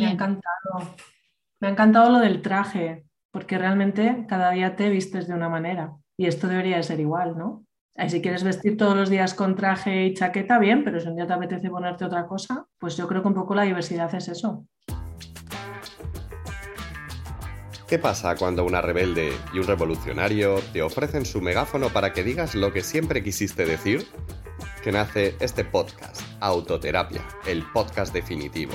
Me ha encantado. Me ha encantado lo del traje, porque realmente cada día te vistes de una manera y esto debería ser igual, ¿no? Si quieres vestir todos los días con traje y chaqueta, bien, pero si un día te apetece ponerte otra cosa, pues yo creo que un poco la diversidad es eso. ¿Qué pasa cuando una rebelde y un revolucionario te ofrecen su megáfono para que digas lo que siempre quisiste decir? Que nace este podcast, Autoterapia, el podcast definitivo,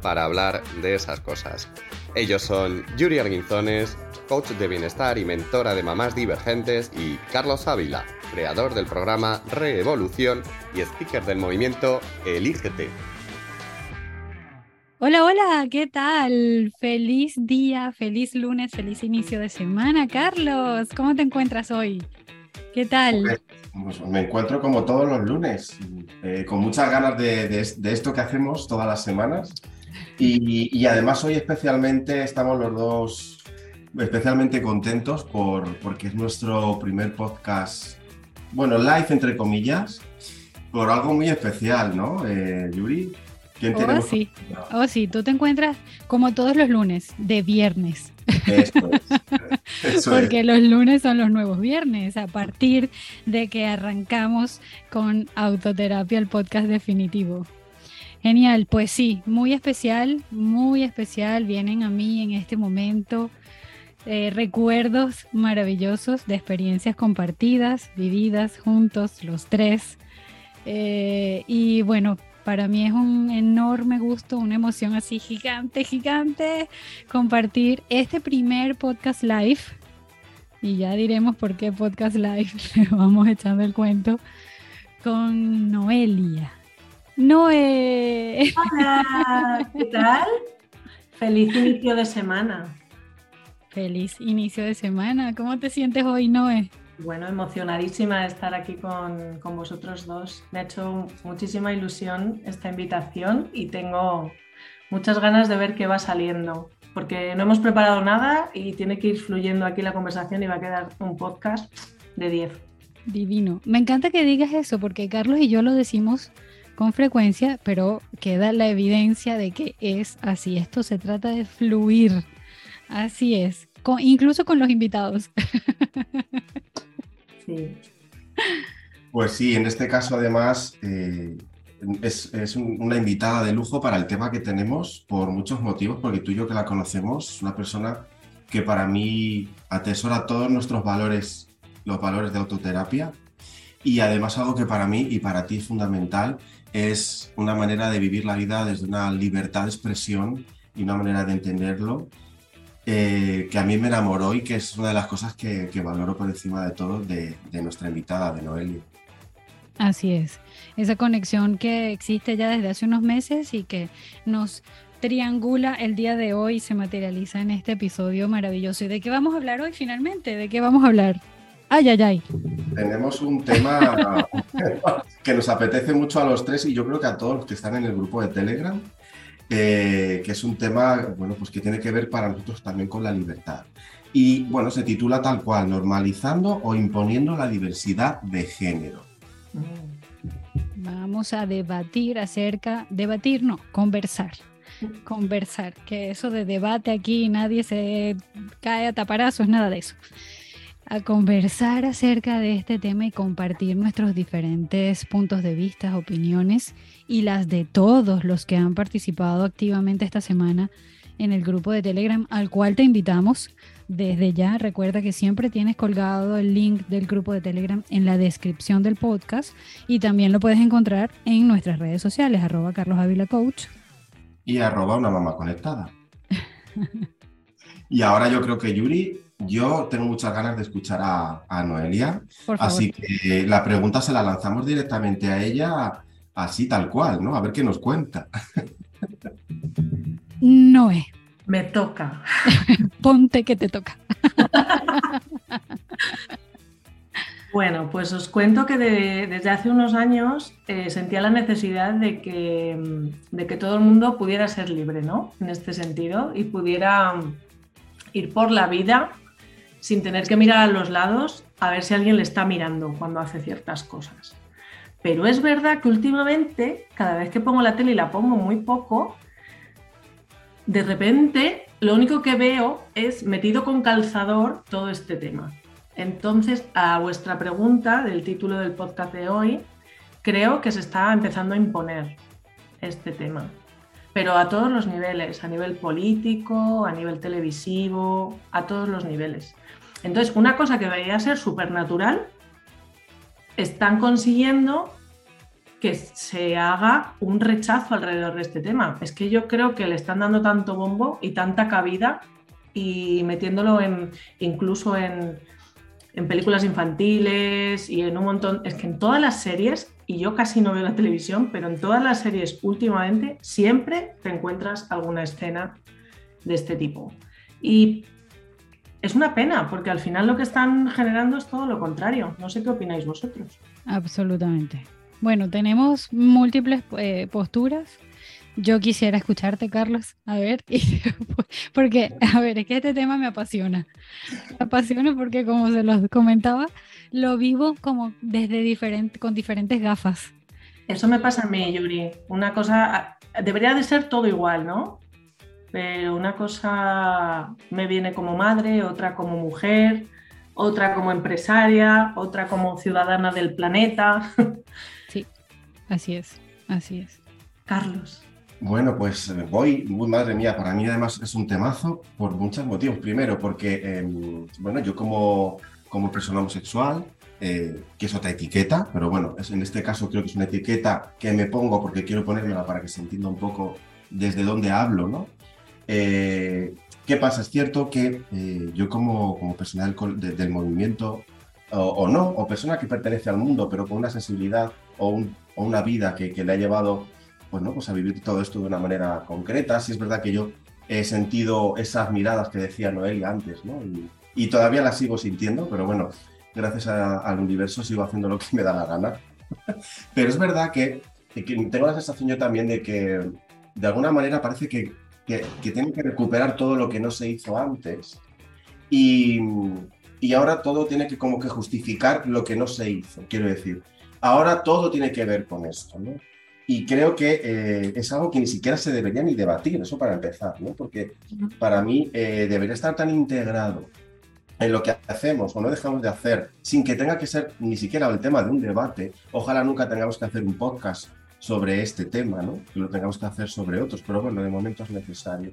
para hablar de esas cosas. Ellos son Yuri Arguinzones, coach de bienestar y mentora de mamás divergentes, y Carlos Ávila, creador del programa Reevolución y speaker del movimiento Elígete. Hola, hola, ¿qué tal? Feliz día, feliz lunes, feliz inicio de semana, Carlos. ¿Cómo te encuentras hoy? ¿Qué tal? Pues, me encuentro como todos los lunes, eh, con muchas ganas de, esto que hacemos todas las semanas. Y, además hoy especialmente estamos los dos especialmente contentos por, porque es nuestro primer podcast bueno, live entre comillas, por algo muy especial, ¿no, eh, Yuri? ¿Quién oh, sí. Oh, sí, tú te encuentras como todos los lunes, de viernes. Eso es. Porque los lunes son los nuevos viernes, a partir de que arrancamos con Autoterapia, el podcast definitivo. Genial, pues sí, muy especial, muy especial. Vienen a mí en este momento eh, recuerdos maravillosos de experiencias compartidas, vividas juntos, los tres. Eh, y bueno, para mí es un enorme gusto, una emoción así gigante, gigante, compartir este primer podcast live. Y ya diremos por qué podcast live, vamos echando el cuento con Noelia. Noé. Hola, ¿qué tal? Feliz inicio de semana. Feliz inicio de semana. ¿Cómo te sientes hoy, Noé? Bueno, emocionadísima de estar aquí con, con, vosotros dos. Me ha hecho muchísima ilusión esta invitación y tengo muchas ganas de ver qué va saliendo, porque no hemos preparado nada y tiene que ir fluyendo aquí la conversación y va a quedar un podcast de 10. Divino. Me encanta que digas eso, porque Carlos y yo lo decimos con frecuencia, pero queda la evidencia de que es así. Esto se trata de fluir Así es, incluso con los invitados. Pues sí, en este caso además eh, es, una invitada de lujo para el tema que tenemos por muchos motivos, porque tú y yo que la conocemos, una persona que para mí atesora todos nuestros valores, los valores de autoterapia, y además algo que para mí y para ti es fundamental, es una manera de vivir la vida desde una libertad de expresión y una manera de entenderlo eh, que a mí me enamoró y que es una de las cosas que, valoro por encima de todo de, nuestra invitada, de Noelia. Así es, esa conexión que existe ya desde hace unos meses y que nos triangula el día de hoy y se materializa en este episodio maravilloso. ¿Y de qué vamos a hablar hoy finalmente? ¿De qué vamos a hablar? Ay, ay, ay. Tenemos un tema que nos apetece mucho a los tres y yo creo que a todos los que están en el grupo de Telegram que es un tema bueno, pues que tiene que ver para nosotros también con la libertad. Y bueno, se titula tal cual, normalizando o imponiendo la diversidad de género. Vamos a debatir acerca, debatir no, conversar. Conversar, que eso de debate aquí nadie se cae a taparazos, nada de eso a conversar acerca de este tema y compartir nuestros diferentes puntos de vista, opiniones y las de todos los que han participado activamente esta semana en el grupo de Telegram al cual te invitamos desde ya. Recuerda que siempre tienes colgado el link del grupo de Telegram en la descripción del podcast y también lo puedes encontrar en nuestras redes sociales, arroba Carlos Ávila Coach. Y arroba una mamá conectada. y ahora yo creo que Yuri yo tengo muchas ganas de escuchar a, Noelia, así que la pregunta se la lanzamos directamente a ella, así tal cual, ¿no? A ver qué nos cuenta. Noé. Me toca. Ponte que te toca. Bueno, pues os cuento que desde hace unos años eh, sentía la necesidad de que, de que, todo el mundo pudiera ser libre, ¿no? En este sentido, y pudiera ir por la vida sin tener que mirar a los lados a ver si alguien le está mirando cuando hace ciertas cosas. Pero es verdad que últimamente, cada vez que pongo la tele y la pongo muy poco, de repente lo único que veo es metido con calzador todo este tema. Entonces, a vuestra pregunta del título del podcast de hoy, creo que se está empezando a imponer este tema, pero a todos los niveles, a nivel político, a nivel televisivo, a todos los niveles. Entonces, una cosa que debería ser supernatural, están consiguiendo que se haga un rechazo alrededor de este tema. Es que yo creo que le están dando tanto bombo y tanta cabida y metiéndolo incluso en, en películas infantiles y en un montón, es que en todas las series, y yo casi no veo la televisión, pero en todas las series últimamente siempre te encuentras alguna escena de este tipo. Y es una pena, porque al final lo que están generando es todo lo contrario. No sé qué opináis vosotros. Absolutamente. Bueno, tenemos múltiples eh, posturas. Yo quisiera escucharte, Carlos, a ver, porque, a ver, es que este tema me apasiona. Me apasiona porque, como se los comentaba, lo vivo como desde diferente, con diferentes gafas. Eso me pasa a mí, Yuri. Una cosa, debería de ser todo igual, ¿no? Pero una cosa me viene como madre, otra como mujer, otra como empresaria, otra como ciudadana del planeta. Así es, así es. Carlos. Bueno, pues eh, voy, muy madre mía, para mí además es un temazo por muchos motivos. Primero, porque, em, bueno, yo como, como persona homosexual, eh, que es otra etiqueta, pero bueno, es, en este caso creo que es una etiqueta que me pongo porque quiero ponérmela para que se entienda un poco desde dónde hablo, ¿no? Eh, ¿Qué pasa? Es cierto que yo como, como personal del movimiento, o, no, o persona que pertenece al mundo, pero con una sensibilidad o un una vida que, le ha llevado pues, ¿no? pues a vivir todo esto de una manera concreta. Sí es verdad que yo he sentido esas miradas que decía Noelia antes, ¿no? y, todavía las sigo sintiendo, pero bueno, gracias al universo sigo haciendo lo que me da la gana. pero es verdad que, tengo la sensación yo también de que de alguna manera parece que, que, que tengo que recuperar todo lo que no se hizo antes. Y, y ahora todo tiene que como que justificar lo que no se hizo, quiero decir. Ahora todo tiene que ver con esto. Y creo que eh, es algo que ni siquiera se debería ni debatir, eso para empezar, ¿no? Porque para mí eh, debería estar tan integrado en lo que hacemos o no dejamos de hacer, sin que tenga que ser ni siquiera el tema de un debate. Ojalá nunca tengamos que hacer un podcast sobre este tema, ¿no? Que lo tengamos que hacer sobre otros, pero bueno, de momento es necesario.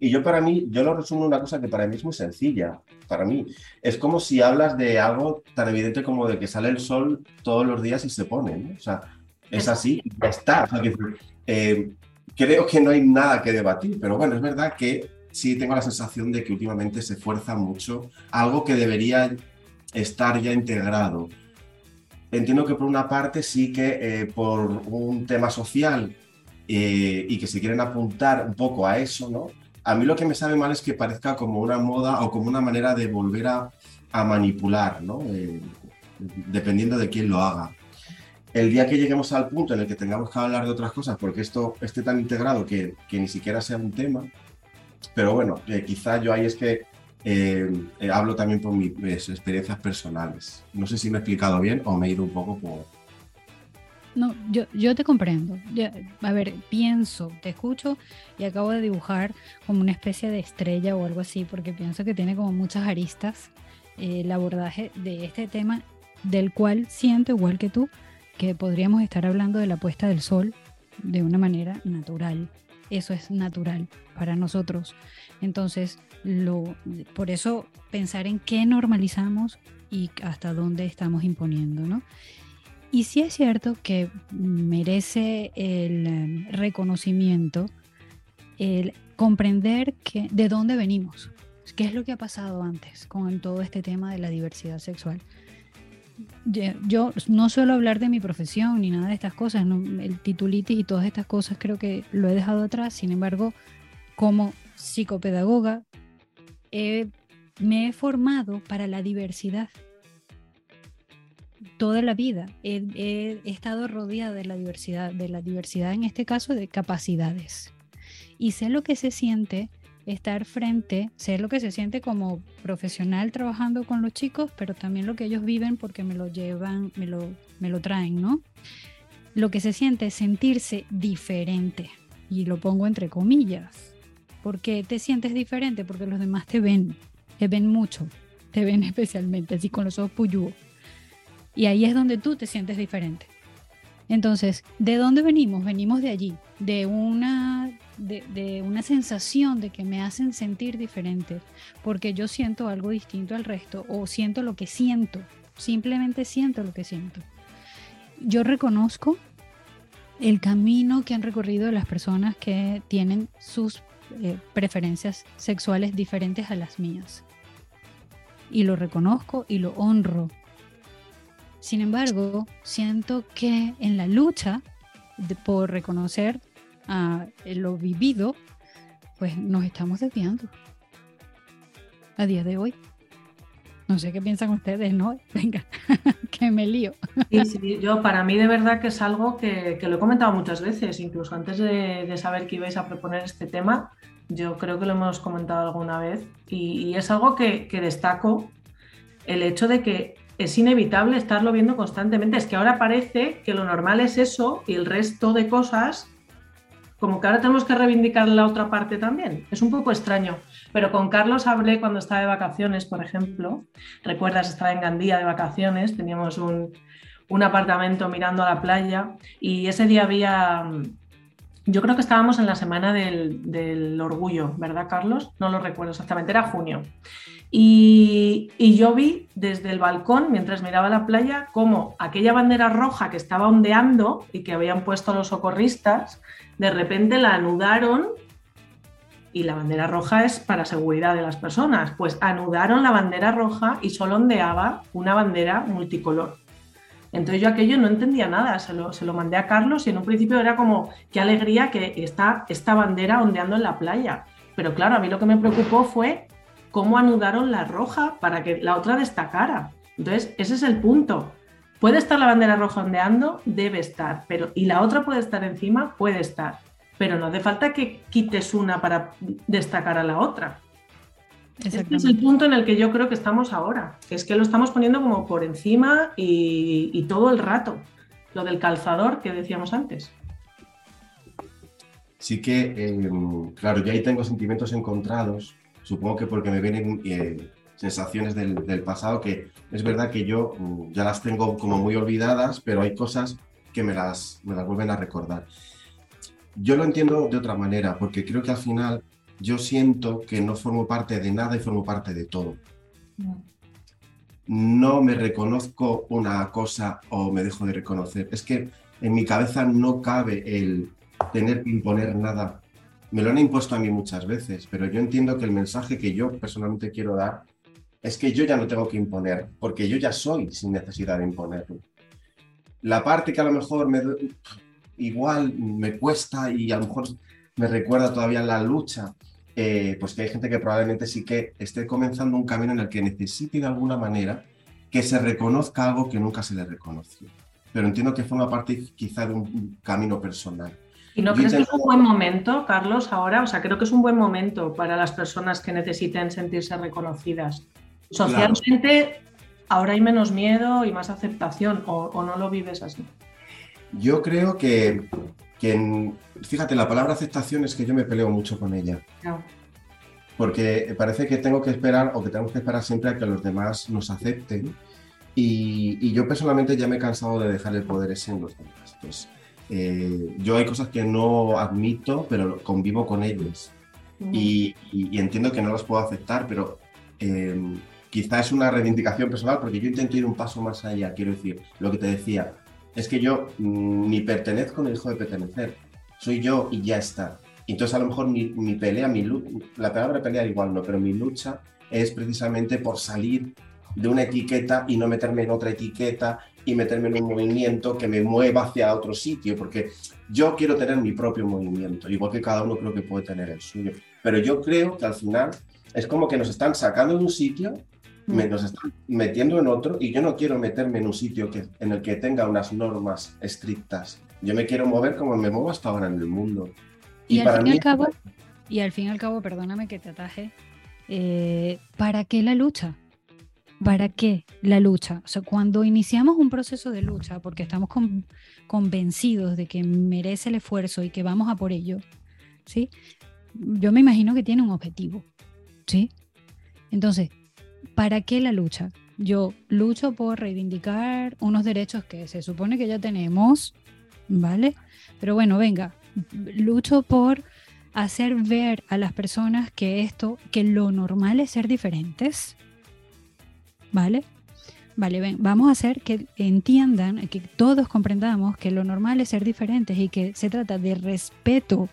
Y yo para mí, yo lo resumo en una cosa que para mí es muy sencilla. Para mí, es como si hablas de algo tan evidente como de que sale el sol todos los días y se pone. O sea, es así, ya está. Eh, creo que no hay nada que debatir, pero bueno, es verdad que sí tengo la sensación de que últimamente se fuerza mucho algo que debería estar ya integrado. Entiendo que por una parte sí que eh, por un tema social eh, y que se quieren apuntar un poco a eso, ¿no? A mí lo que me sabe mal es que parezca como una moda o como una manera de volver a, manipular, ¿no? Eh, dependiendo de quién lo haga. El día que lleguemos al punto en el que tengamos que hablar de otras cosas, porque esto esté tan integrado que, ni siquiera sea un tema, pero bueno, quizá yo ahí es que eh, hablo también por mis experiencias personales. No sé si me he explicado bien o me he ido un poco por, no, yo, yo te comprendo. a ver, pienso, te escucho y acabo de dibujar como una especie de estrella o algo así, porque pienso que tiene como muchas aristas eh, el abordaje de este tema, del cual siento, igual que tú, que podríamos estar hablando de la puesta del sol de una manera natural. Eso es natural para nosotros. Entonces, lo, por eso pensar en qué normalizamos y hasta dónde estamos imponiendo, ¿no? Y sí es cierto que merece el em, reconocimiento, el comprender que, de dónde venimos, qué es lo que ha pasado antes con todo este tema de la diversidad sexual. Yo no suelo hablar de mi profesión ni nada de estas cosas, el titulitis y todas estas cosas creo que lo he dejado atrás, sin embargo, como psicopedagoga, me he formado para la diversidad toda la vida he, estado rodeada de la diversidad, de la diversidad en este caso de capacidades. Y sé lo que se siente estar frente, sé lo que se siente como profesional trabajando con los chicos, pero también lo que ellos viven porque me lo llevan, me lo, me lo traen, ¿no? Lo que se siente es sentirse diferente, y lo pongo entre comillas, ¿Por qué te sientes diferente? Porque los demás te ven, te ven mucho, te ven especialmente, así con los ojos puyúos. Y ahí es donde tú te sientes diferente. Entonces, ¿de dónde venimos? Venimos de allí, de una, de, una sensación de que me hacen sentir diferente, porque yo siento algo distinto al resto o siento lo que siento, simplemente siento lo que siento. Yo reconozco el camino que han recorrido las personas que tienen sus eh, preferencias sexuales diferentes a las mías. Y lo reconozco y lo honro sin embargo, siento que en la lucha por reconocer a lo vivido, pues nos estamos desviando a día de hoy. No sé qué piensan ustedes, ¿no? Venga, que me lío. Sí, sí, yo para mí de verdad que es algo que, lo he comentado muchas veces, incluso antes de, saber que ibais a proponer este tema, yo creo que lo hemos comentado alguna vez y, es algo que, que destaco, el hecho de que es inevitable estarlo viendo constantemente. Es que ahora parece que lo normal es eso y el resto de cosas, como que ahora tenemos que reivindicar la otra parte también. Es un poco extraño. Pero con Carlos hablé cuando estaba de vacaciones, por ejemplo. Recuerdas, estaba en Gandía de vacaciones, teníamos un, apartamento mirando a la playa y ese día había yo creo que estábamos en la semana del, orgullo, ¿verdad, Carlos? No lo recuerdo exactamente, era junio. Y, yo vi desde el balcón, mientras miraba la playa, cómo aquella bandera roja que estaba ondeando y que habían puesto los socorristas, de repente la anudaron y la bandera roja es para seguridad de las personas. Pues anudaron la bandera roja y solo ondeaba una bandera multicolor. Entonces yo aquello no entendía nada, se lo, se lo mandé a Carlos y en un principio era como, qué alegría que está esta bandera ondeando en la playa. Pero claro, a mí lo que me preocupó fue cómo anudaron la roja para que la otra destacara. Entonces, ese es el punto. Puede estar la bandera roja ondeando, debe estar, pero y la otra puede estar encima, puede estar, pero no hace falta que quites una para destacar a la otra. Este es el punto en el que yo creo que estamos ahora, que es que lo estamos poniendo como por encima y, todo el rato, lo del calzador que decíamos antes. Sí que, eh, claro, yo ahí tengo sentimientos encontrados, supongo que porque me vienen eh, sensaciones del, pasado que es verdad que yo mm, ya las tengo como muy olvidadas, pero hay cosas que me las, me las vuelven a recordar. Yo lo entiendo de otra manera, porque creo que al final yo siento que no formo parte de nada y formo parte de todo. No me reconozco una cosa o me dejo de reconocer. Es que en mi cabeza no cabe el tener que imponer nada me lo han impuesto a mí muchas veces, pero yo entiendo que el mensaje que yo personalmente quiero dar es que yo ya no tengo que imponer, porque yo ya soy sin necesidad de imponerlo. La parte que a lo mejor me, igual me cuesta y a lo mejor me recuerda todavía la lucha, eh, pues que hay gente que probablemente sí que esté comenzando un camino en el que necesite de alguna manera que se reconozca algo que nunca se le reconoció. Pero entiendo que forma parte quizá de un camino personal. ¿Y no crees que es un buen momento, Carlos, ahora? O sea, creo que es un buen momento para las personas que necesiten sentirse reconocidas. Socialmente, ahora hay menos miedo y más aceptación, o, no lo vives así? Yo creo que, fíjate, la palabra aceptación es que yo me peleo mucho con ella. Porque parece que tengo que esperar o que tenemos que esperar siempre a que los demás nos acepten. Y, y yo personalmente ya me he cansado de dejar el poder ese en los demás. Pues, eh, yo hay cosas que no admito, pero convivo con ellas. y, entiendo que no las puedo aceptar, pero eh, quizá es una reivindicación personal porque yo intento ir un paso más allá. Quiero decir, lo que te decía, es que yo ni pertenezco ni dejo de pertenecer. Soy yo y ya está. Entonces a lo mejor mi, mi pelea, mi la palabra pelea igual no, pero mi lucha es precisamente por salir de una etiqueta y no meterme en otra etiqueta y meterme en un movimiento que me mueva hacia otro sitio, porque yo quiero tener mi propio movimiento, igual que cada uno creo que puede tener el suyo. Pero yo creo que al final es como que nos están sacando de un sitio, mm. nos están metiendo en otro, y yo no quiero meterme en un sitio que, en el que tenga unas normas estrictas. Yo me quiero mover como me muevo hasta ahora en el mundo. Y, al fin y al cabo, y al fin y al cabo, perdóname que te ataje, eh, ¿para qué la lucha? ¿Para qué la lucha? O sea, cuando iniciamos un proceso de lucha, porque estamos convencidos de que merece el esfuerzo y que vamos a por ello, ¿sí? yo me imagino que tiene un objetivo, ¿sí? Entonces, ¿para qué la lucha? Yo lucho por reivindicar unos derechos que se supone que ya tenemos, ¿vale? Pero bueno, venga, lucho por hacer ver a las personas que esto, que lo normal es ser diferentes, ¿vale? Vale, ven, vamos a hacer que entiendan, que todos comprendamos que lo normal es ser diferentes y que se trata de respeto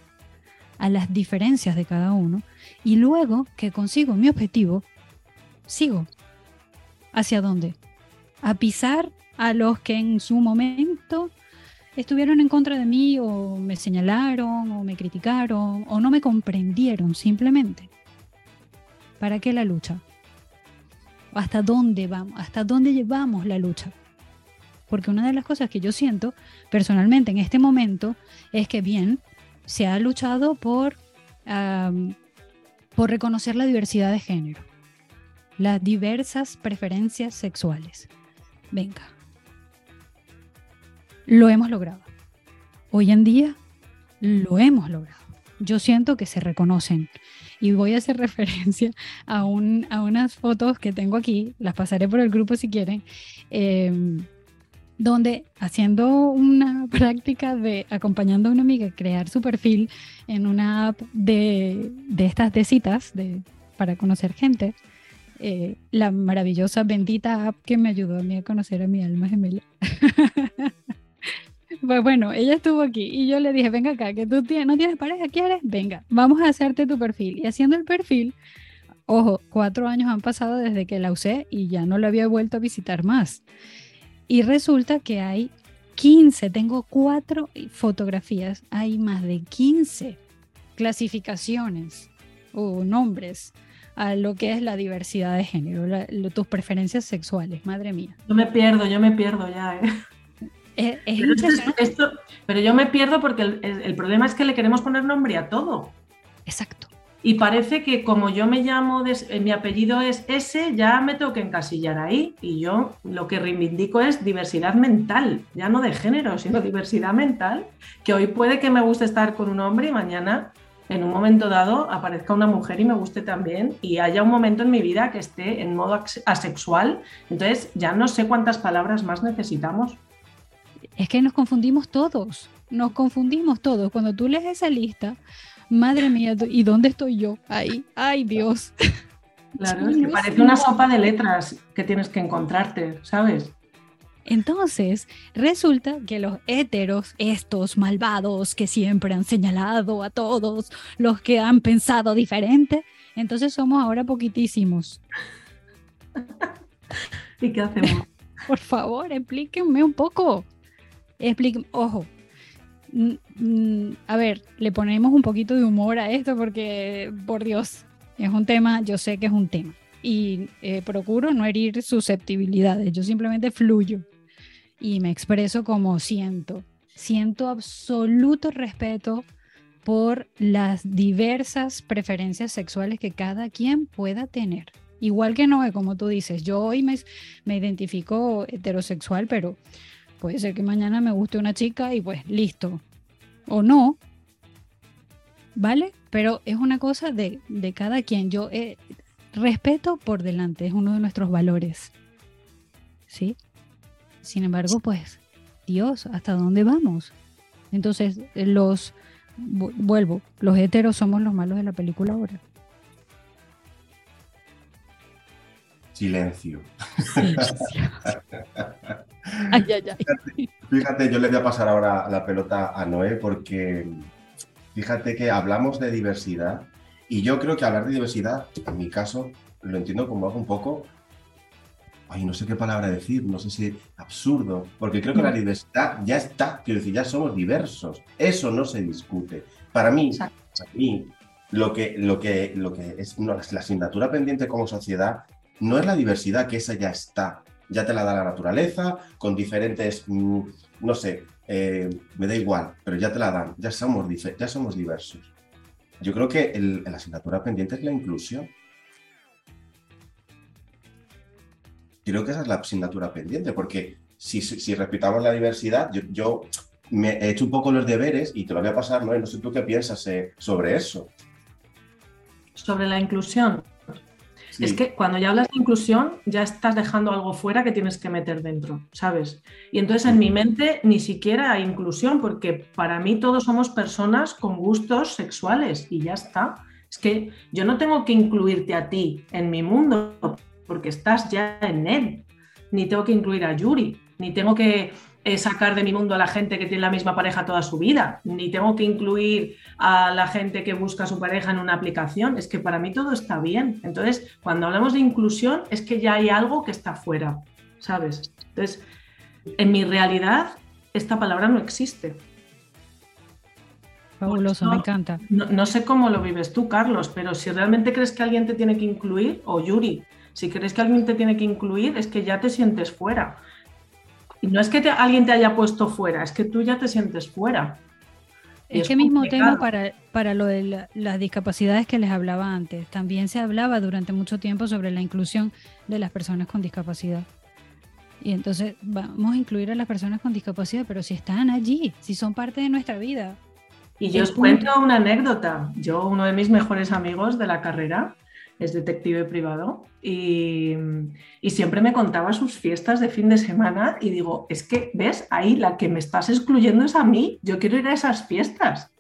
a las diferencias de cada uno y luego que consigo mi objetivo, sigo. ¿Hacia dónde? A pisar a los que en su momento estuvieron en contra de mí o me señalaron o me criticaron o no me comprendieron simplemente. ¿Para qué la lucha? ¿Hasta dónde vamos? ¿Hasta dónde llevamos la lucha? Porque una de las cosas que yo siento personalmente en este momento es que bien, se ha luchado por, por reconocer la diversidad de género, las diversas preferencias sexuales. Venga, lo hemos logrado. Hoy en día lo hemos logrado. Yo siento que se reconocen. Y voy a hacer referencia a, un, a unas fotos que tengo aquí, las pasaré por el grupo si quieren, em, donde haciendo una práctica de acompañando a una amiga a crear su perfil en una app de, de estas de citas de, para conocer gente, eh, la maravillosa, bendita app que me ayudó a mí a conocer a mi alma gemela. Pues bueno, ella estuvo aquí y yo le dije, venga acá, que tú no tienes pareja, ¿quieres? Venga, vamos a hacerte tu perfil. Y haciendo el perfil, ojo, cuatro años han pasado desde que la usé y ya no la había vuelto a visitar más. Y resulta que hay 15, tengo cuatro fotografías, hay más de 15 clasificaciones o nombres a lo que es la diversidad de género, tus preferencias sexuales, madre mía. Yo me pierdo, yo me pierdo ya. ¿eh? pero, yo me pierdo porque el, problema es que le queremos poner nombre a todo. Exacto. Y parece que como yo me llamo, eh, mi apellido es ese, ya me tengo que encasillar ahí. Y yo lo que reivindico es diversidad mental, ya no de género, sino diversidad mental, que hoy puede que me guste estar con un hombre y mañana, en un momento dado, aparezca una mujer y me guste también y haya un momento en mi vida que esté en modo asexual. Entonces ya no sé cuántas palabras más necesitamos. Es que nos confundimos todos, nos confundimos todos. Cuando tú lees esa lista, madre mía, ¿y dónde estoy yo? Ahí, ay Dios. Claro, es que parece una sopa de letras que tienes que encontrarte, ¿sabes? Entonces, resulta que los héteros, estos malvados que siempre han señalado a todos los que han pensado diferente, entonces somos ahora poquitísimos. ¿Y qué hacemos? Por favor, explíquenme un poco. Explique, ojo, a ver, le ponemos un poquito de humor a esto porque, por Dios, es un tema, yo sé que es un tema. Y eh, procuro no herir susceptibilidades, yo simplemente fluyo y me expreso como siento. Siento absoluto respeto por las diversas preferencias sexuales que cada quien pueda tener. Igual que no, como tú dices, yo hoy me, identifico heterosexual, pero Puede ser que mañana me guste una chica y pues listo. O no. ¿Vale? Pero es una cosa de, cada quien. Yo eh, respeto por delante, es uno de nuestros valores. ¿Sí? Sin embargo, pues, Dios, ¿hasta dónde vamos? Entonces, los, vuelvo, los heteros somos los malos de la película ahora. Silencio. Fíjate, yo le voy a pasar ahora la pelota a Noé porque fíjate que hablamos de diversidad y yo creo que hablar de diversidad, en mi caso, lo entiendo como algo un poco, ay, no sé qué palabra decir, no sé si absurdo, porque creo que la diversidad ya está, quiero decir, ya somos diversos, eso no se discute. Para mí, para mí lo que, lo que, lo que es la asignatura pendiente como sociedad no es la diversidad, que esa ya está, ya te la da la naturaleza, con diferentes, mm, no sé, eh, me da igual, pero ya te la dan, ya somos, ya somos diversos. Yo creo que la asignatura pendiente es la inclusión. Creo que esa es la asignatura pendiente, porque si, si, respetamos la diversidad, yo, me he hecho un poco los deberes y te lo voy a pasar, ¿no? no sé tú qué piensas eh, sobre eso. sobre la inclusión. Es que cuando ya hablas de inclusión, ya estás dejando algo fuera que tienes que meter dentro, ¿sabes? Y entonces en mi mente ni siquiera hay inclusión, porque para mí todos somos personas con gustos sexuales y ya está. Es que yo no tengo que incluirte a ti en mi mundo, porque estás ya en él. Ni tengo que incluir a Yuri, ni tengo que sacar de mi mundo a la gente que tiene la misma pareja toda su vida, ni tengo que incluir a la gente que busca a su pareja en una aplicación, es que para mí todo está bien. Entonces, cuando hablamos de inclusión, es que ya hay algo que está fuera, ¿sabes? Entonces, en mi realidad, esta palabra no existe. Fabuloso, me encanta. No, no, sé cómo lo vives tú, Carlos, pero si realmente crees que alguien te tiene que incluir, o Yuri, si crees que alguien te tiene que incluir, es que ya te sientes fuera. Y no es que alguien te haya puesto fuera, es que tú ya te sientes fuera. Es que mismo tema para, para lo de las discapacidades que les hablaba antes. También se hablaba durante mucho tiempo sobre la inclusión de las personas con discapacidad. Y entonces vamos a incluir a las personas con discapacidad, pero si están allí, si son parte de nuestra vida. Y yo os cuento una anécdota. Yo, uno de mis mejores amigos de la carrera, es detective privado y, siempre me contaba sus fiestas de fin de semana y digo, es que, ¿ves? Ahí la que me estás excluyendo es a mí, yo quiero ir a esas fiestas.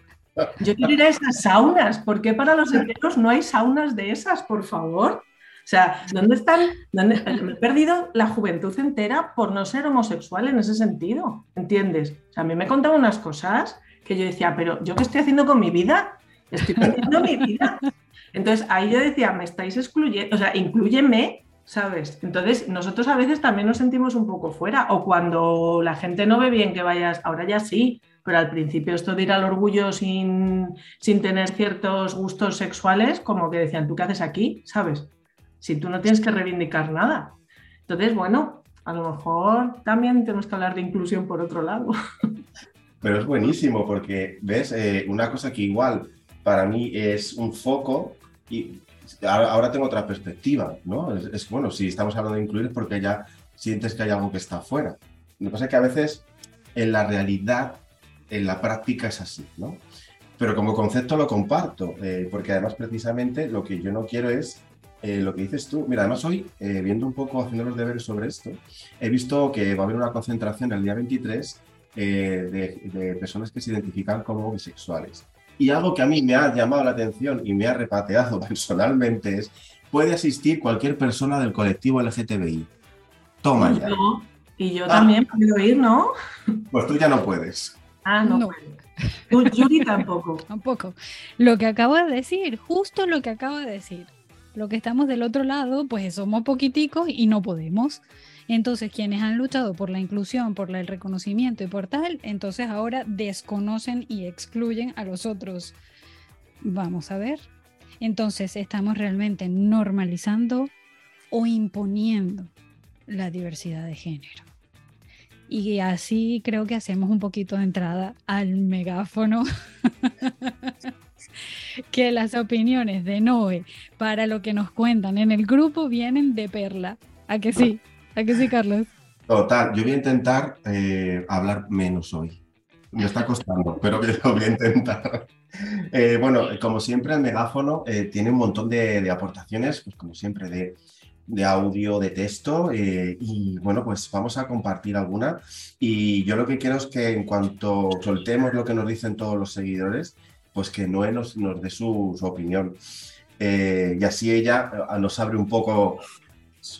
Yo quiero ir a esas saunas. ¿Por qué para los enteros no hay saunas de esas, por favor? O sea, ¿dónde están? me he perdido la juventud entera por no ser homosexual en ese sentido, ¿entiendes? A mí me contaba unas cosas que yo decía, pero ¿yo qué estoy haciendo con mi vida? Estoy perdiendo mi vida. Entonces ahí yo decía, me estáis excluyendo, o sea, incluyeme, ¿sabes? Entonces nosotros a veces también nos sentimos un poco fuera, o cuando la gente no ve bien que vayas, ahora ya sí, pero al principio esto de ir al orgullo sin, sin tener ciertos gustos sexuales, como que decían, ¿tú qué haces aquí? ¿Sabes? Si tú no tienes que reivindicar nada. Entonces, bueno, a lo mejor también tenemos que hablar de inclusión por otro lado. Pero es buenísimo porque, ¿ves? Eh, una cosa que igual para mí es un foco y ahora, tengo otra perspectiva, ¿no? Es, bueno, si estamos hablando de incluir porque ya sientes que hay algo que está afuera. Lo que pasa es que a veces en la realidad, en la práctica es así, ¿no? Pero como concepto lo comparto, eh, porque además precisamente lo que yo no quiero es eh, lo que dices tú. Mira, además hoy, eh, viendo un poco, haciendo los deberes sobre esto, he visto que va a haber una concentración el día 23 de, de, personas que se identifican como bisexuales. Y algo que a mí me ha llamado la atención y me ha repateado personalmente es, puede asistir cualquier persona del colectivo LGTBI. Toma ya. y yo también puedo ir, ¿no? Pues tú ya no puedes. Ah, no, no. Tú, Yuri tampoco. Tampoco. Lo que acabo de decir, justo lo que acabo de decir. Lo que estamos del otro lado, pues somos poquiticos y no podemos. Entonces, quienes han luchado por la inclusión, por el reconocimiento y por tal, entonces ahora desconocen y excluyen a los otros. Vamos a ver. Entonces, estamos realmente normalizando o imponiendo la diversidad de género. Y así creo que hacemos un poquito de entrada al megáfono. que las opiniones de Noé para lo que nos cuentan en el grupo vienen de Perla. ¿A que sí? ¿A qué sí, Carlos? Total, yo voy a intentar eh, hablar menos hoy. Me está costando, pero lo voy a intentar. Eh, bueno, como siempre, el megáfono eh, tiene un montón de, aportaciones, pues como siempre, de, audio, de texto. y bueno, pues vamos a compartir alguna. Y yo lo que quiero es que en cuanto soltemos lo que nos dicen todos los seguidores, pues que Noé nos, nos dé su, su opinión. y así ella nos abre un poco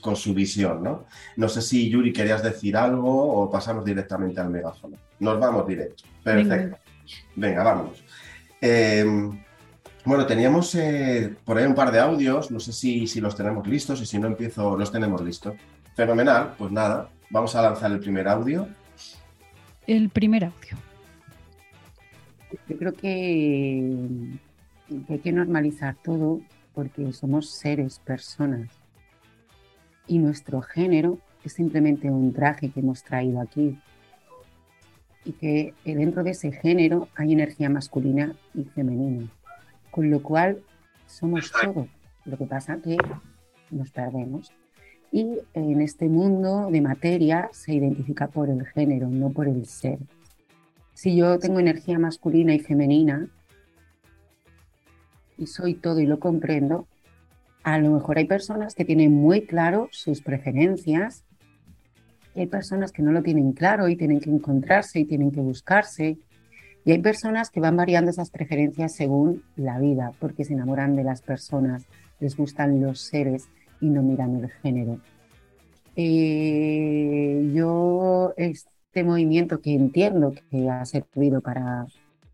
con su visión, ¿no? No sé si Yuri querías decir algo o pasamos directamente al megáfono. Nos vamos directo. Perfecto. Venga, vamos. Em, bueno, teníamos eh, por ahí un par de audios, no sé si, si los tenemos listos y si no empiezo, los tenemos listos. Fenomenal, pues nada, vamos a lanzar el primer audio. El primer audio. Yo creo que hay que normalizar todo porque somos seres, personas y nuestro género es simplemente un traje que hemos traído aquí y que dentro de ese género hay energía masculina y femenina, con lo cual somos todo. Lo que pasa que nos perdemos. Y en este mundo de materia se identifica por el género, no por el ser. Si yo tengo energía masculina y femenina, y soy todo y lo comprendo, a lo mejor hay personas que tienen muy claro sus preferencias hay personas que no lo tienen claro y tienen que encontrarse y tienen que buscarse. Y hay personas que van variando esas preferencias según la vida, porque se enamoran de las personas, les gustan los seres y no miran el género. Eh, yo este movimiento que entiendo que ha servido para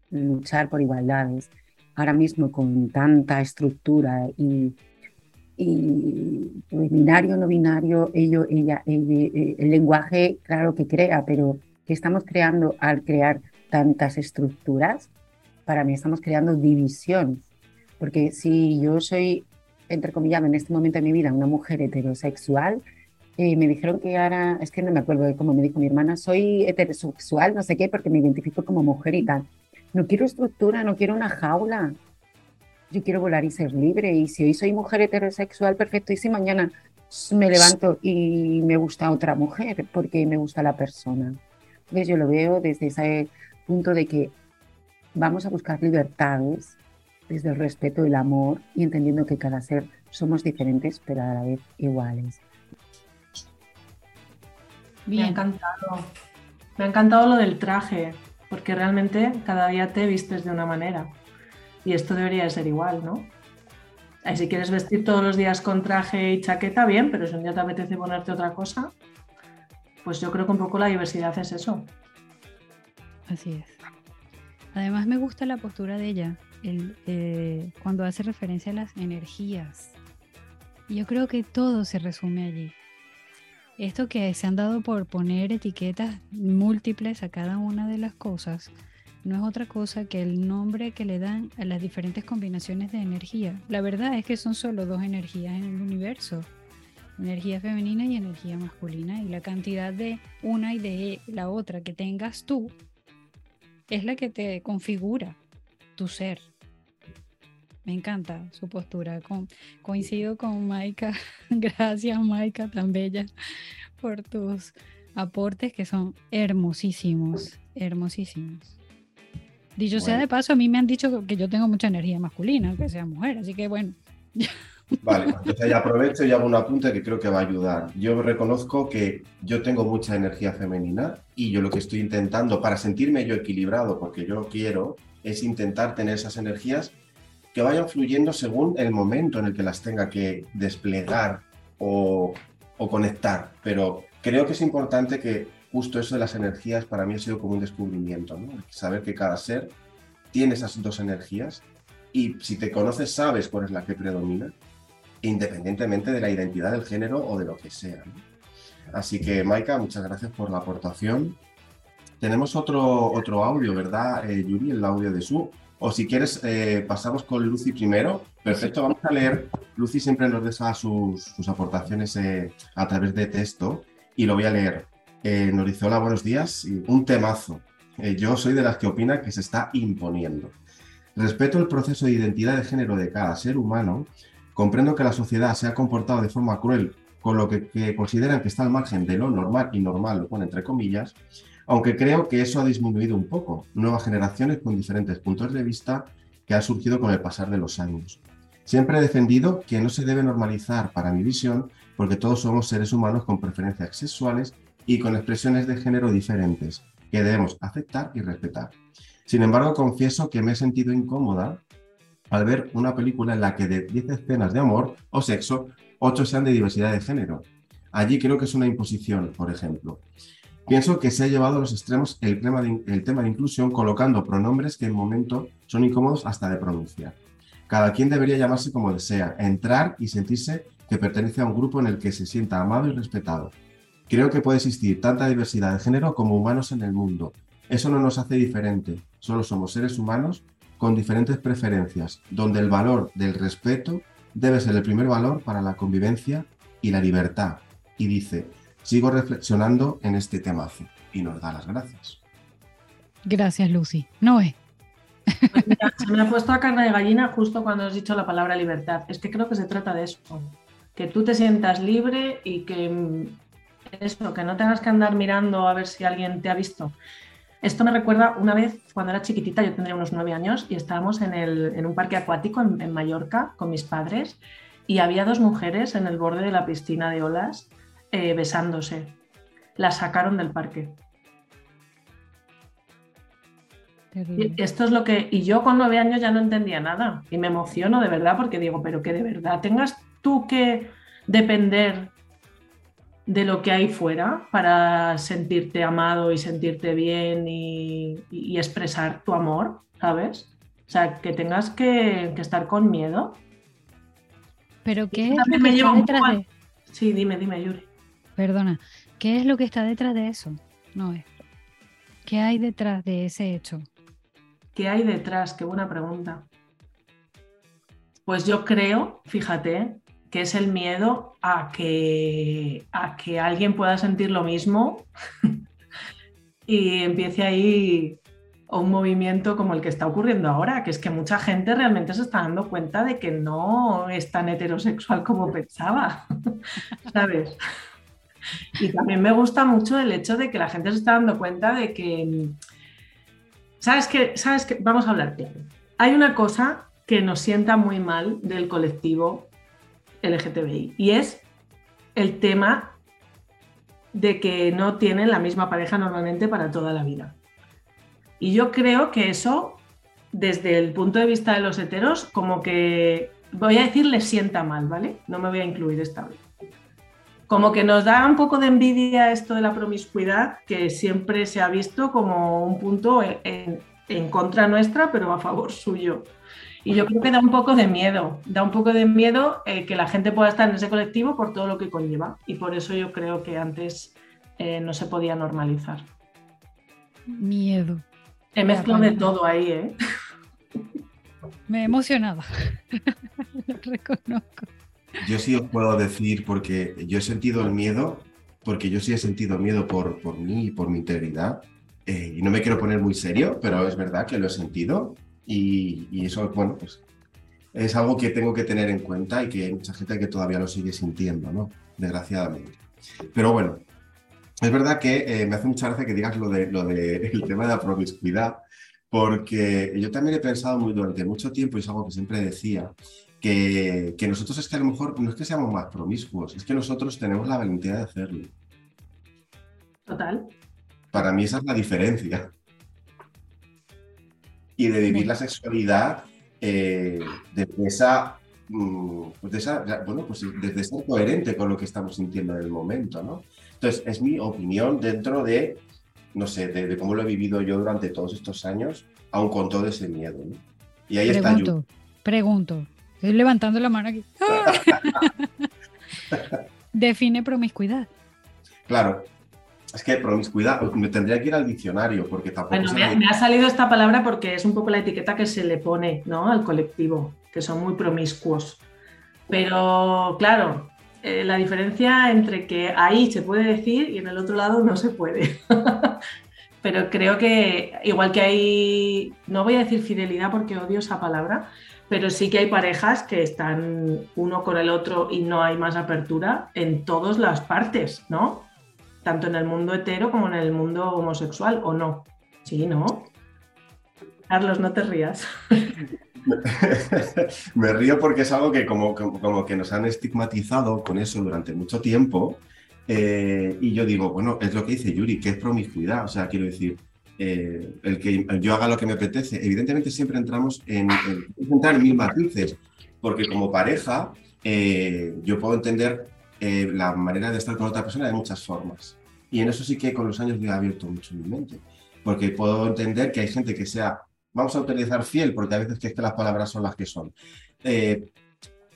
luchar por igualdades, ahora mismo con tanta estructura y, binario, no binario, ello, ella, eh, el lenguaje, claro que crea, pero que estamos creando al crear tantas estructuras, para mí estamos creando división. Porque si yo soy, entre comillas, en este momento de mi vida, una mujer heterosexual, eh, me dijeron que ahora, es que no me acuerdo de cómo me dijo mi hermana, soy heterosexual, no sé qué, porque me identifico como mujer y tal. No quiero estructura, no quiero una jaula. Yo quiero volar y ser libre. Y si hoy soy mujer heterosexual, perfecto. Y si mañana me levanto y me gusta otra mujer, porque me gusta la persona. Entonces yo lo veo desde ese punto de que vamos a buscar libertades desde el respeto y el amor y entendiendo que cada ser somos diferentes, pero a la vez iguales. Me ha encantado. Me ha encantado lo del traje, porque realmente cada día te vistes de una manera. Y esto debería ser igual, ¿no? Si quieres vestir todos los días con traje y chaqueta, bien, pero si un día te apetece ponerte otra cosa, pues yo creo que un poco la diversidad es eso. Así es. Además me gusta la postura de ella, eh, cuando hace referencia a las energías. Yo creo que todo se resume allí. Esto que se han dado por poner etiquetas múltiples a cada una de las cosas, no es otra cosa que el nombre que le dan a las diferentes combinaciones de energía. La verdad es que son solo dos energías en el universo, energía femenina y energía masculina, y la cantidad de una y de la otra que tengas tú es la que te configura tu ser. Me encanta su postura. coincido con Maika. Gracias, Maika, tan bella, por tus aportes que son hermosísimos, hermosísimos. Dicho sea de paso, a mí me han dicho que yo tengo mucha energía masculina, que sea mujer, así que bueno. Vale, entonces ya aprovecho y hago un apunte que creo que va a ayudar. Yo reconozco que yo tengo mucha energía femenina y yo lo que estoy intentando para sentirme yo equilibrado, porque yo quiero, es intentar tener esas energías que vayan fluyendo según el momento en el que las tenga que desplegar o, conectar. Pero creo que es importante que justo eso de las energías para mí ha sido como un descubrimiento, saber que cada ser tiene esas dos energías y si te conoces sabes cuál es la que predomina, independientemente de la identidad del género o de lo que sea. Así que, Maika, muchas gracias por la aportación. Tenemos otro, otro audio, ¿verdad, eh, Yuri? El audio de Su. O si quieres, eh, pasamos con Lucy primero. Perfecto, vamos a leer. Lucy siempre nos deja sus, aportaciones eh, a través de texto y lo voy a leer. Eh, hola, buenos días. Un temazo. yo soy de las que opina que se está imponiendo. Respeto el proceso de identidad de género de cada ser humano. Comprendo que la sociedad se ha comportado de forma cruel con lo que, que consideran que está al margen de lo normal y normal, lo pone entre comillas, aunque creo que eso ha disminuido un poco. Nuevas generaciones con diferentes puntos de vista que han surgido con el pasar de los años. Siempre he defendido que no se debe normalizar para mi visión porque todos somos seres humanos con preferencias sexuales y con expresiones de género diferentes que debemos aceptar y respetar. Sin embargo, confieso que me he sentido incómoda al ver una película en la que de 10 escenas de amor o sexo, 8 sean de diversidad de género. Allí creo que es una imposición, por ejemplo. Pienso que se ha llevado a los extremos el tema, de, el tema de inclusión colocando pronombres que en momento son incómodos hasta de pronunciar. Cada quien debería llamarse como desea, entrar y sentirse que pertenece a un grupo en el que se sienta amado y respetado. Creo que puede existir tanta diversidad de género como humanos en el mundo. Eso no nos hace diferente, solo somos seres humanos con diferentes preferencias, donde el valor del respeto debe ser el primer valor para la convivencia y la libertad. Y dice, Sigo reflexionando en este temazo y nos da las gracias. Gracias, Lucy. Noé. Pues se me ha puesto a carne de gallina justo cuando has dicho la palabra libertad. Es que creo que se trata de eso. Que tú te sientas libre y que mm, eso, que no tengas que andar mirando a ver si alguien te ha visto. Esto me recuerda una vez cuando era chiquitita, yo tendría unos nueve años, y estábamos en, un parque acuático en, Mallorca con mis padres y había dos mujeres en el borde de la piscina de olas eh, besándose. Las sacaron del parque. Y esto es lo que. Y yo con nueve años ya no entendía nada. Y me emociono de verdad porque digo, pero que de verdad tengas tú que depender de lo que hay fuera para sentirte amado y sentirte bien y, expresar tu amor, ¿sabes? O sea, que tengas que, estar con miedo. Pero ¿qué es lo que está detrás de... Sí, dime, dime, Yuri. Perdona, ¿qué es lo que está detrás de eso? No es. ¿Qué hay detrás de ese hecho? ¿Qué hay detrás? Qué buena pregunta. Pues yo creo, fíjate, que es el miedo a que, a que alguien pueda sentir lo mismo y empiece ahí un movimiento como el que está ocurriendo ahora, que es que mucha gente realmente se está dando cuenta de que no es tan heterosexual como pensaba, ¿sabes? Y también me gusta mucho el hecho de que la gente se está dando cuenta de que, ¿sabes qué? ¿Sabes qué? Vamos a hablar claro. Hay una cosa que nos sienta muy mal del colectivo LGTBI y es el tema de que no tienen la misma pareja normalmente para toda la vida. Y yo creo que eso, desde el punto de vista de los heteros, como que, voy a decir, les sienta mal, ¿vale? No me voy a incluir esta vez. Como que nos da un poco de envidia esto de la promiscuidad, que siempre se ha visto como un punto en, en contra nuestra, pero a favor suyo. Y yo creo que da un poco de miedo, da un poco de miedo eh, que la gente pueda estar en ese colectivo por todo lo que conlleva. Y por eso yo creo que antes eh, no se podía normalizar. Miedo. He mezclado de todo ahí, ¿eh? Me he emocionado. lo reconozco. Yo sí os puedo decir, porque yo he sentido el miedo, porque yo sí he sentido miedo por, por mí y por mi integridad. Eh, y no me quiero poner muy serio, pero es verdad que lo he sentido. Y, eso, bueno, pues es algo que tengo que tener en cuenta y que hay mucha gente que todavía lo sigue sintiendo, ¿no? Desgraciadamente. Pero bueno, es verdad que eh, me hace mucha gracia que digas lo de, lo de el tema de la promiscuidad, porque yo también he pensado muy durante mucho tiempo, y es algo que siempre decía, que, que, nosotros es que a lo mejor no es que seamos más promiscuos, es que nosotros tenemos la valentía de hacerlo. Total. Para mí esa es la diferencia y de vivir la sexualidad eh, desde esa, mm, pues esa, bueno, pues desde ser coherente con lo que estamos sintiendo en el momento, ¿no? Entonces, es mi opinión dentro de, no sé, de, cómo lo he vivido yo durante todos estos años, aun con todo ese miedo, ¿no? Y ahí está yo. Pregunto, estoy levantando la mano aquí. Define promiscuidad. Claro, es que promiscuidad, me tendría que ir al diccionario porque tampoco. Bueno, me, ha salido esta palabra porque es un poco la etiqueta que se le pone ¿no? al colectivo, que son muy promiscuos. Pero claro, eh, la diferencia entre que ahí se puede decir y en el otro lado no se puede. Pero creo que igual que hay, no voy a decir fidelidad porque odio esa palabra, pero sí que hay parejas que están uno con el otro y no hay más apertura en todas las partes, ¿no? Tanto en el mundo hetero como en el mundo homosexual, ¿o no? Sí, ¿no? Carlos, no te rías. Me río porque es algo que como, como, que nos han estigmatizado con eso durante mucho tiempo. Eh, y yo digo, bueno, es lo que dice Yuri, que es promiscuidad. O sea, quiero decir, eh, el que yo haga lo que me apetece. Evidentemente siempre entramos en, en mil matices, porque como pareja eh, yo puedo entender eh, la manera de estar con otra persona de muchas formas. Y en eso sí que con los años me ha abierto mucho mi mente, porque puedo entender que hay gente que sea, vamos a utilizar fiel, porque a veces que, es que las palabras son las que son, eh,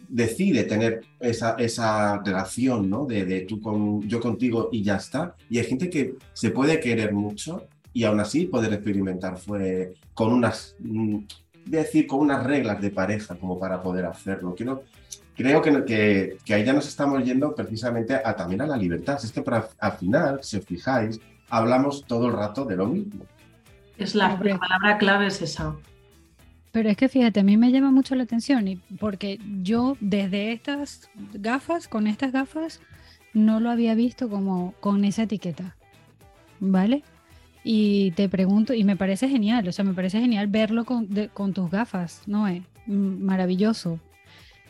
decide tener esa, esa relación, ¿no? De, de, tú con, yo contigo y ya está. Y hay gente que se puede querer mucho y aún así poder experimentar fue con unas, mm, decir, con unas reglas de pareja como para poder hacerlo. Quiero, creo que, que, ahí ya nos estamos yendo precisamente a, también a la libertad. Es que para, al final, si os fijáis, hablamos todo el rato de lo mismo. Es la, palabra clave es esa. Pero es que fíjate, a mí me llama mucho la atención y porque yo desde estas gafas, con estas gafas, no lo había visto como con esa etiqueta. ¿Vale? Y te pregunto, y me parece genial, o sea, me parece genial verlo con, con tus gafas, ¿no? es maravilloso.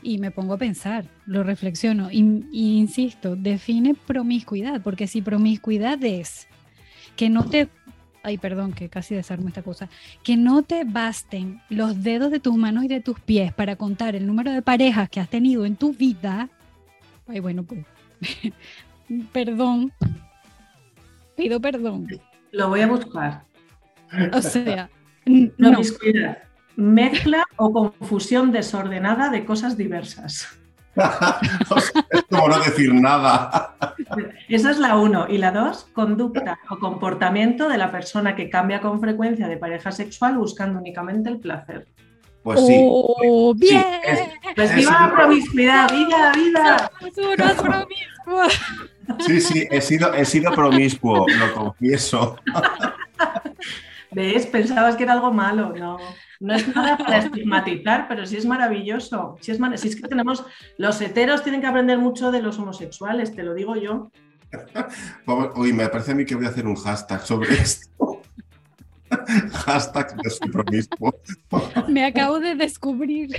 Y me pongo a pensar, lo reflexiono y, y insisto, define promiscuidad, porque si promiscuidad es que no te ay, perdón, que casi desarmo esta cosa, que no te basten los dedos de tus manos y de tus pies para contar el número de parejas que has tenido en tu vida, ay, bueno, pues, perdón, pido perdón. Lo voy a buscar. O sea, no. Promiscuidad. Mezcla o confusión desordenada de cosas diversas. es como no decir nada. Esa es la uno. Y la dos, conducta o comportamiento de la persona que cambia con frecuencia de pareja sexual buscando únicamente el placer. Pues sí. Oh, bien. pues viva la promiscuidad, viva la vida. Sí, sí, he sido, he sido promiscuo, lo confieso. ¿Ves? Pensabas que era algo malo, no. No es nada para estigmatizar, pero sí es maravilloso. Sí es, si es que tenemos, los heteros tienen que aprender mucho de los homosexuales, te lo digo yo. Uy, me parece a mí que voy a hacer un hashtag sobre esto. hashtag de su promiscuo. me acabo de descubrir.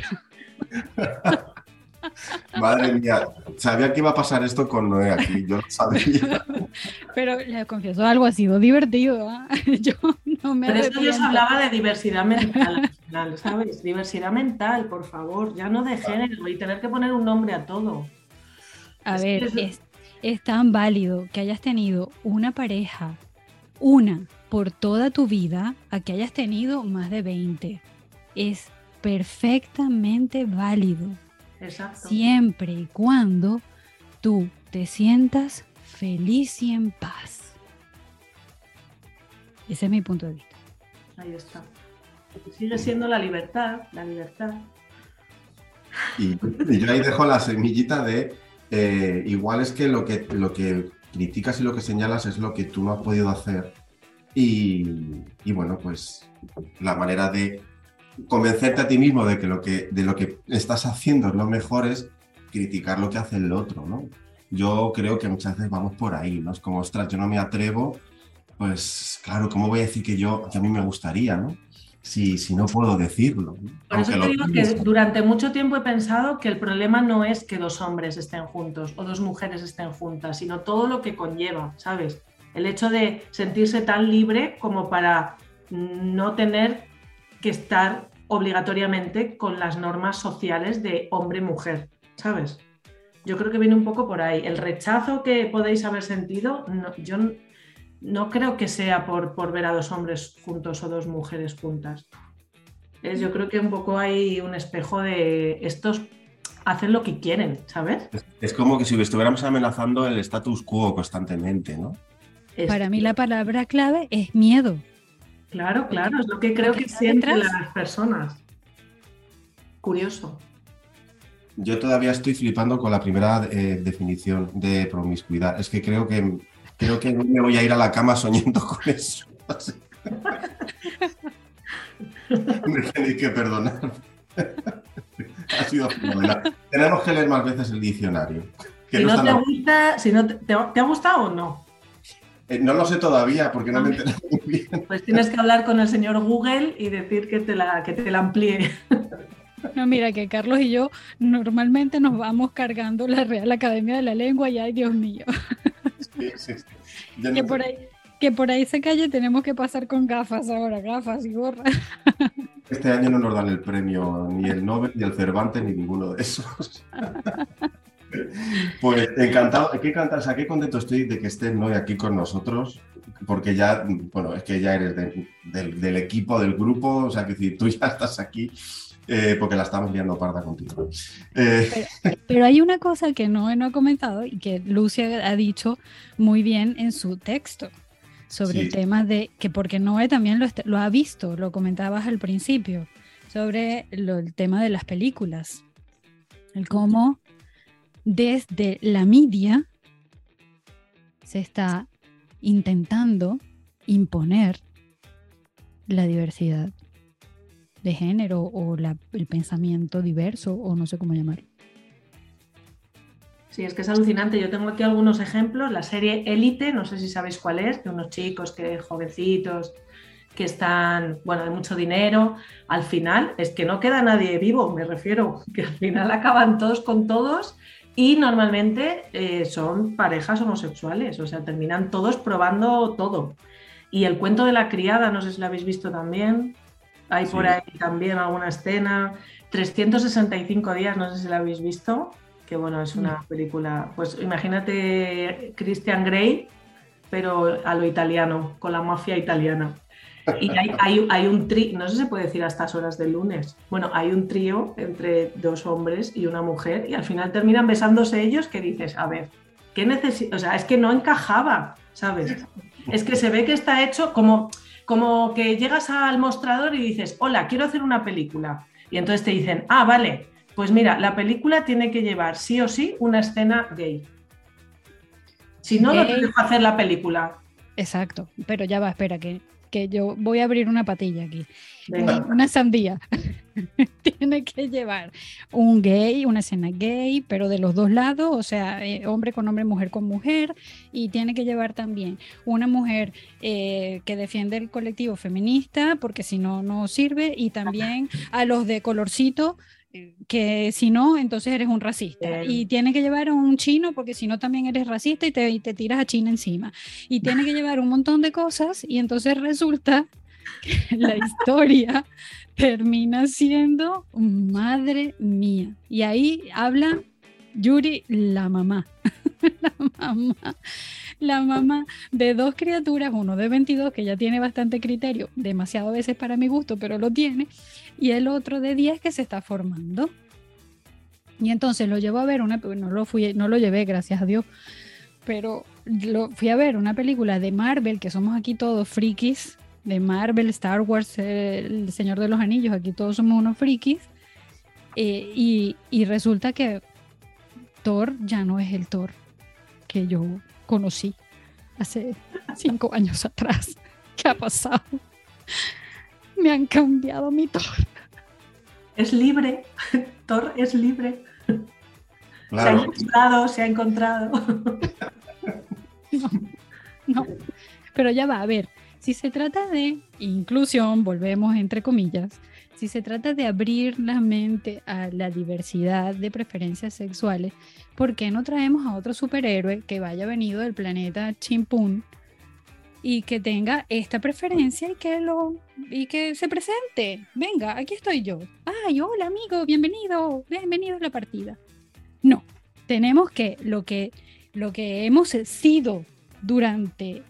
Madre mía, sabía que iba a pasar esto con Noé aquí, yo lo sabía. Pero le confieso algo, ha sido divertido. ¿ah? Yo no me Pero esto yo os hablaba de diversidad mental, ¿sabes? Diversidad mental, por favor, ya no de género y tener que poner un nombre a todo. A ver, es, es tan válido que hayas tenido una pareja, una por toda tu vida, a que hayas tenido más de 20. Es perfectamente válido. Siempre y cuando tú te sientas feliz y en paz. Ese es mi punto de vista. Ahí está. Sigue siendo la libertad, la libertad. Y, yo ahí dejo la semillita de eh, igual es que lo, que lo que criticas y lo que señalas es lo que tú no has podido hacer. Y, y bueno, pues la manera de convencerte a ti mismo de que lo que, de lo que estás haciendo es lo mejor es criticar lo que hace el otro, ¿no? Yo creo que muchas veces vamos por ahí, ¿no? Es como, ostras, yo no me atrevo, pues claro, ¿cómo voy a decir que yo, que a mí me gustaría, ¿no? Si, si no puedo decirlo. Por eso te digo que durante mucho tiempo he pensado que el problema no es que dos hombres estén juntos o dos mujeres estén juntas, sino todo lo que conlleva, ¿sabes? El hecho de sentirse tan libre como para no tener que estar obligatoriamente con las normas sociales de hombre-mujer, ¿sabes? Yo creo que viene un poco por ahí. El rechazo que podéis haber sentido, yo no creo que sea por, por ver a dos hombres juntos o dos mujeres juntas. yo creo que un poco hay un espejo de estos hacen lo que quieren, ¿sabes? Es, como que si estuviéramos amenazando el status quo constantemente, ¿no? Para mí la palabra clave es miedo. Claro, claro, es lo que creo que sienten las personas. Curioso. Yo todavía estoy flipando con la primera eh, definición de promiscuidad. Es que creo que creo que me voy a ir a la cama soñando con eso. me tenéis que perdonar. ha sido fenomenal. Tenemos que leer más veces el diccionario. si no, te gusta, si no te ha gustado o no. Eh, no lo sé todavía porque no me he enterado muy bien. Pues tienes que hablar con el señor Google y decir que te la, que te la amplíe. No, mira, que Carlos y yo normalmente nos vamos cargando la Real Academia de la Lengua y ay, Dios mío. Sí, sí, sí. que, por ahí, que por ahí se calle tenemos que pasar con gafas ahora, gafas y gorras. Este año no nos dan el premio ni el Nobel, ni el Cervantes, ni ninguno de esos. Pues encantado, qué encantado, qué contento estoy de que estés hoy aquí con nosotros, porque ya, bueno, es que ya eres del, equipo, del grupo, o sea, que si tú ya estás aquí, eh, porque la estamos viendo parda contigo. Eh, pero, hay una cosa que no, no ha comentado y que Lucia ha dicho muy bien en su texto sobre el tema de que porque Noé también lo, lo, ha visto, lo comentabas al principio, sobre el tema de las películas, el cómo desde la media se está intentando imponer la diversidad de género o el pensamiento diverso o no sé cómo llamarlo. Sí, es que es alucinante. Yo tengo aquí algunos ejemplos. La serie Elite, no sé si sabéis cuál es, de unos chicos que jovencitos que están, bueno, de mucho dinero. Al final es que no queda nadie vivo, me refiero, que al final acaban todos con todos y normalmente eh, son parejas homosexuales, o sea, terminan todos probando todo. Y el cuento de la criada, no sé si lo habéis visto también, hay por ahí también alguna escena. 365 días, no sé si lo habéis visto, que bueno, es una mm. película, pues imagínate Christian Grey, pero a lo italiano, con la mafia italiana. Y hay, un trío, no sé si se puede decir a estas horas del lunes. Bueno, hay un trío entre dos hombres y una mujer y al final terminan besándose ellos que dices, a ver, ¿qué necesito? O sea, es que no encajaba, ¿sabes? Es que se ve que está hecho como, como que llegas al mostrador y dices, hola, quiero hacer una película. Y entonces te dicen, ah, vale, pues mira, la película tiene que llevar sí o sí una escena gay. Si no, no te dejo hacer la película. Exacto, pero ya va, espera, que que yo voy a abrir una patilla aquí, una sandía. Tiene que llevar un gay, una escena gay, pero de los dos lados, o sea, eh, hombre con hombre, mujer con mujer, y tiene que llevar también una mujer eh, que defiende el colectivo feminista, porque si no, no sirve, y también a los de colorcito que si no, entonces eres un racista. Y tiene que llevar a un chino porque si no también eres racista y te, te tiras a China encima. Y tiene que llevar un montón de cosas y entonces resulta que la historia termina siendo madre mía. Y ahí habla Yuri, la mamá. la mamá la mamá de dos criaturas, uno de 22 que ya tiene bastante criterio, demasiado veces para mi gusto, pero lo tiene, y el otro de 10 que se está formando. Y entonces lo llevo a ver una, no lo fui, no lo llevé, gracias a Dios, pero lo fui a ver una película de Marvel, que somos aquí todos frikis, de Marvel, Star Wars, El Señor de los Anillos, aquí todos somos unos frikis, eh, y resulta que Thor ya no es el Thor que yo conocí hace cinco años atrás. ¿Qué ha pasado? Me han cambiado mi Thor. Es libre. Thor es libre. Se ha encontrado, se ha encontrado. No, no. Pero ya va, a ver, si se trata de inclusión, volvemos entre comillas, si se trata de abrir la mente a la diversidad de preferencias sexuales, ¿por qué no traemos a otro superhéroe que vaya venido del planeta Chimpún y que tenga esta preferencia y que lo y que se presente? Venga, aquí estoy yo. Ay, hola amigo, bienvenido, bienvenido a la partida. No, tenemos que lo que lo que hemos sido durante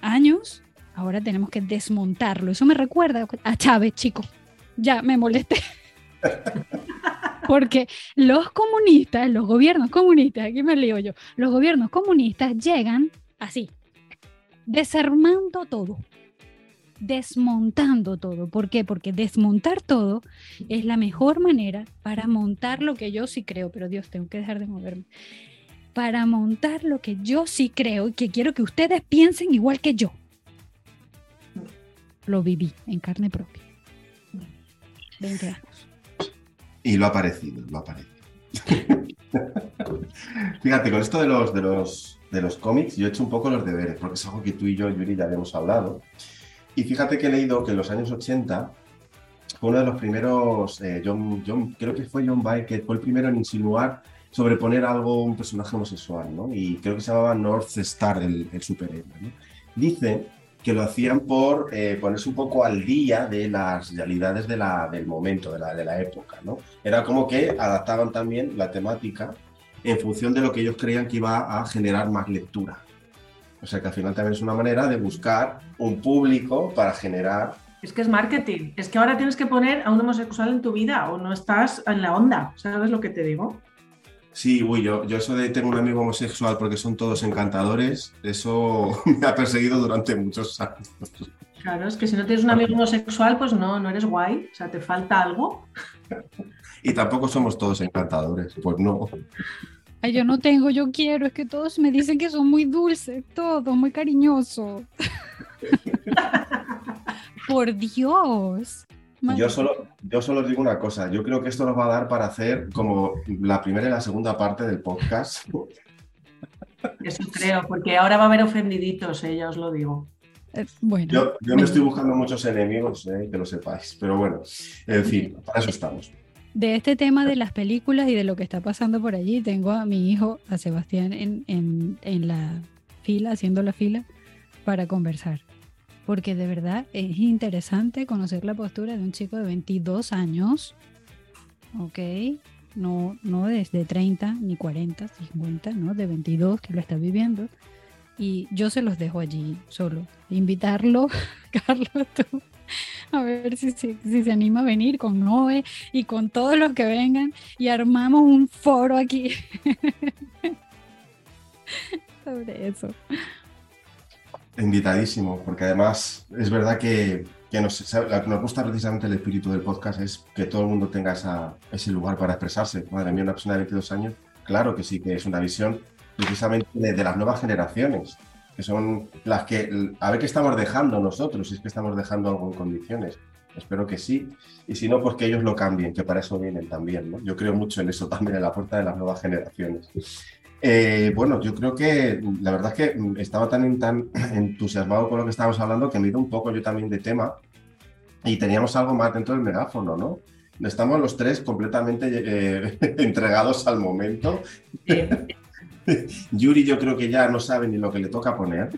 años, ahora tenemos que desmontarlo. Eso me recuerda a Chávez, chicos ya me molesté. Porque los comunistas, los gobiernos comunistas, aquí me lío yo, los gobiernos comunistas llegan así, desarmando todo, desmontando todo. ¿Por qué? Porque desmontar todo es la mejor manera para montar lo que yo sí creo, pero Dios, tengo que dejar de moverme. Para montar lo que yo sí creo y que quiero que ustedes piensen igual que yo. Lo viví en carne propia. 20 años. Y lo ha parecido, lo ha parecido. Fíjate, con esto de los, de, los, de los cómics, yo he hecho un poco los deberes, porque es algo que tú y yo, Yuri, ya habíamos hablado. Y fíjate que he leído que en los años 80 fue uno de los primeros, eh, creo que fue John Byrne, que fue el primero en insinuar sobreponer algo un personaje homosexual, ¿no? Y creo que se llamaba North Star, el, superhéroe. Dice que lo hacían por eh, ponerse un poco al día de las realidades del momento, de la, de la época. ¿no? Era como que adaptaban también la temática en función de lo que ellos creían que iba a generar más lectura. O sea que al final también es una manera de buscar un público para generar... Es que es marketing, es que ahora tienes que poner a un homosexual en tu vida o no estás en la onda, ¿sabes lo que te digo? Sí, uy, yo, yo eso de tener un amigo homosexual porque son todos encantadores, eso me ha perseguido durante muchos años. Claro, es que si no tienes un amigo homosexual, pues no, no eres guay, o sea, te falta algo. y tampoco somos todos encantadores, pues no. Ay, yo no tengo, yo quiero, es que todos me dicen que son muy dulces, todos, muy cariñosos. Por Dios. Yo solo, yo solo os digo una cosa, yo creo que esto nos va a dar para hacer como la primera y la segunda parte del podcast. Eso creo, porque ahora va a haber ofendiditos, eh, ya os lo digo. Eh, bueno. Yo, me estoy buscando muchos enemigos, eh, que lo sepáis, pero bueno, en fin, para eso estamos. De este tema de las películas y de lo que está pasando por allí, tengo a mi hijo, a Sebastián, en, en la fila, haciendo la fila para conversar. Porque de verdad es interesante conocer la postura de un chico de 22 años, ¿ok? No, no desde 30, ni 40, 50, ¿no? De 22 que lo está viviendo. Y yo se los dejo allí solo. Invitarlo, Carlos, tú, a ver si, si, se anima a venir con Noé y con todos los que vengan y armamos un foro aquí sobre eso. Invitadísimo, porque además es verdad que, que nos, nos, gusta precisamente el espíritu del podcast es que todo el mundo tenga esa, ese lugar para expresarse. Madre mía, una persona de 22 años, claro que sí, que es una visión precisamente de, las nuevas generaciones, que son las que, a ver qué estamos dejando nosotros, si es que estamos dejando algo en condiciones. Espero que sí. Y si no, pues que ellos lo cambien, que para eso vienen también. ¿no? Yo creo mucho en eso también, en la puerta de las nuevas generaciones. Eh, bueno, yo creo que la verdad es que estaba tan, tan entusiasmado con lo que estábamos hablando que me he ido un poco yo también de tema y teníamos algo más dentro del megáfono, ¿no? Estamos los tres completamente eh, entregados al momento. Yuri yo creo que ya no sabe ni lo que le toca poner.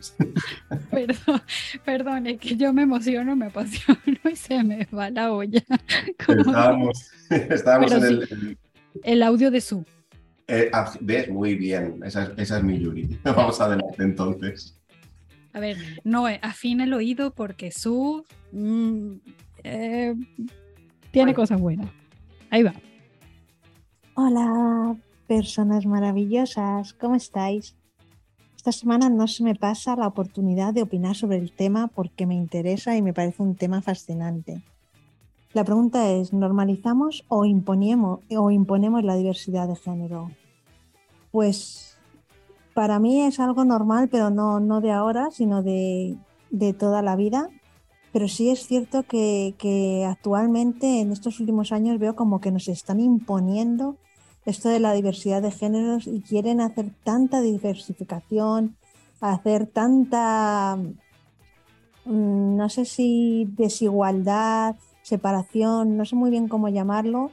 Perdón, perdón, es que yo me emociono, me apasiono y se me va la olla. Estábamos, en el, el... audio de su. Eh, ah, ¿Ves? Muy bien. Esa, es mi Yuri. Vamos adelante entonces. A ver, no, afina el oído porque su mm, eh, tiene cosas buenas. Ahí va. Hola, personas maravillosas. ¿Cómo estáis? Esta semana no se me pasa la oportunidad de opinar sobre el tema porque me interesa y me parece un tema fascinante. La pregunta es, ¿normalizamos o imponemos, o imponemos la diversidad de género? Pues para mí es algo normal, pero no, no de ahora, sino de, toda la vida. Pero sí es cierto que, que, actualmente, en estos últimos años, veo como que nos están imponiendo esto de la diversidad de géneros y quieren hacer tanta diversificación, hacer tanta, mm, no sé si desigualdad, separación, no sé muy bien cómo llamarlo,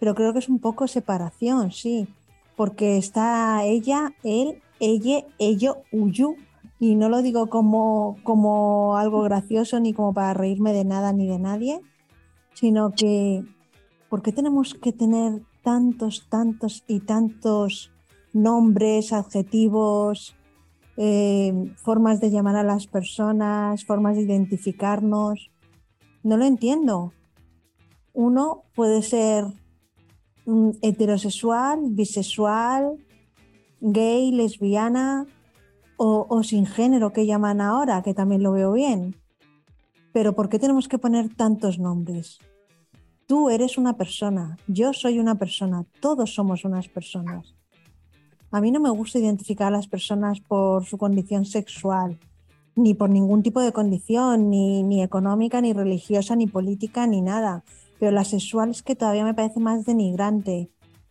pero creo que es un poco separación, sí, porque está ella, él, ella, ello, uyu, y no lo digo como, como algo gracioso ni como para reírme de nada ni de nadie, sino que, ¿por qué tenemos que tener tantos, tantos y tantos nombres, adjetivos, eh, formas de llamar a las personas, formas de identificarnos? No lo entiendo. Uno puede ser mm, heterosexual, bisexual, gay, lesbiana o, sin género que llaman ahora, que también lo veo bien. Pero ¿por qué tenemos que poner tantos nombres? Tú eres una persona, yo soy una persona, todos somos unas personas. A mí no me gusta identificar a las personas por su condición sexual, ni por ningún tipo de condición, ni, ni económica, ni religiosa, ni política, ni nada. Pero la sexual es que todavía me parece más denigrante.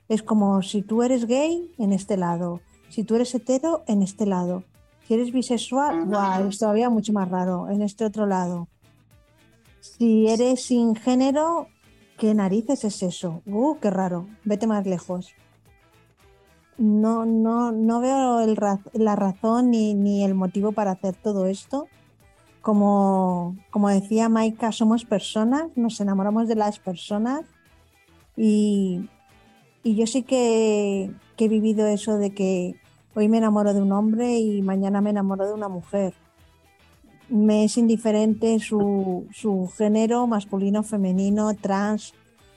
Es como si tú eres gay, en este lado. Si tú eres hetero, en este lado. Si eres bisexual, wow, es todavía mucho más raro, en este otro lado. Si eres sin género, ¿qué narices es eso? Uh, qué raro, vete más lejos no, no, no veo la razón ni, el motivo para hacer todo esto. Como, como decía Maika, somos personas, nos enamoramos de las personas y, yo sí que, he vivido eso de que hoy me enamoro de un hombre y mañana me enamoro de una mujer. Me es indiferente su, su género, masculino, femenino, trans,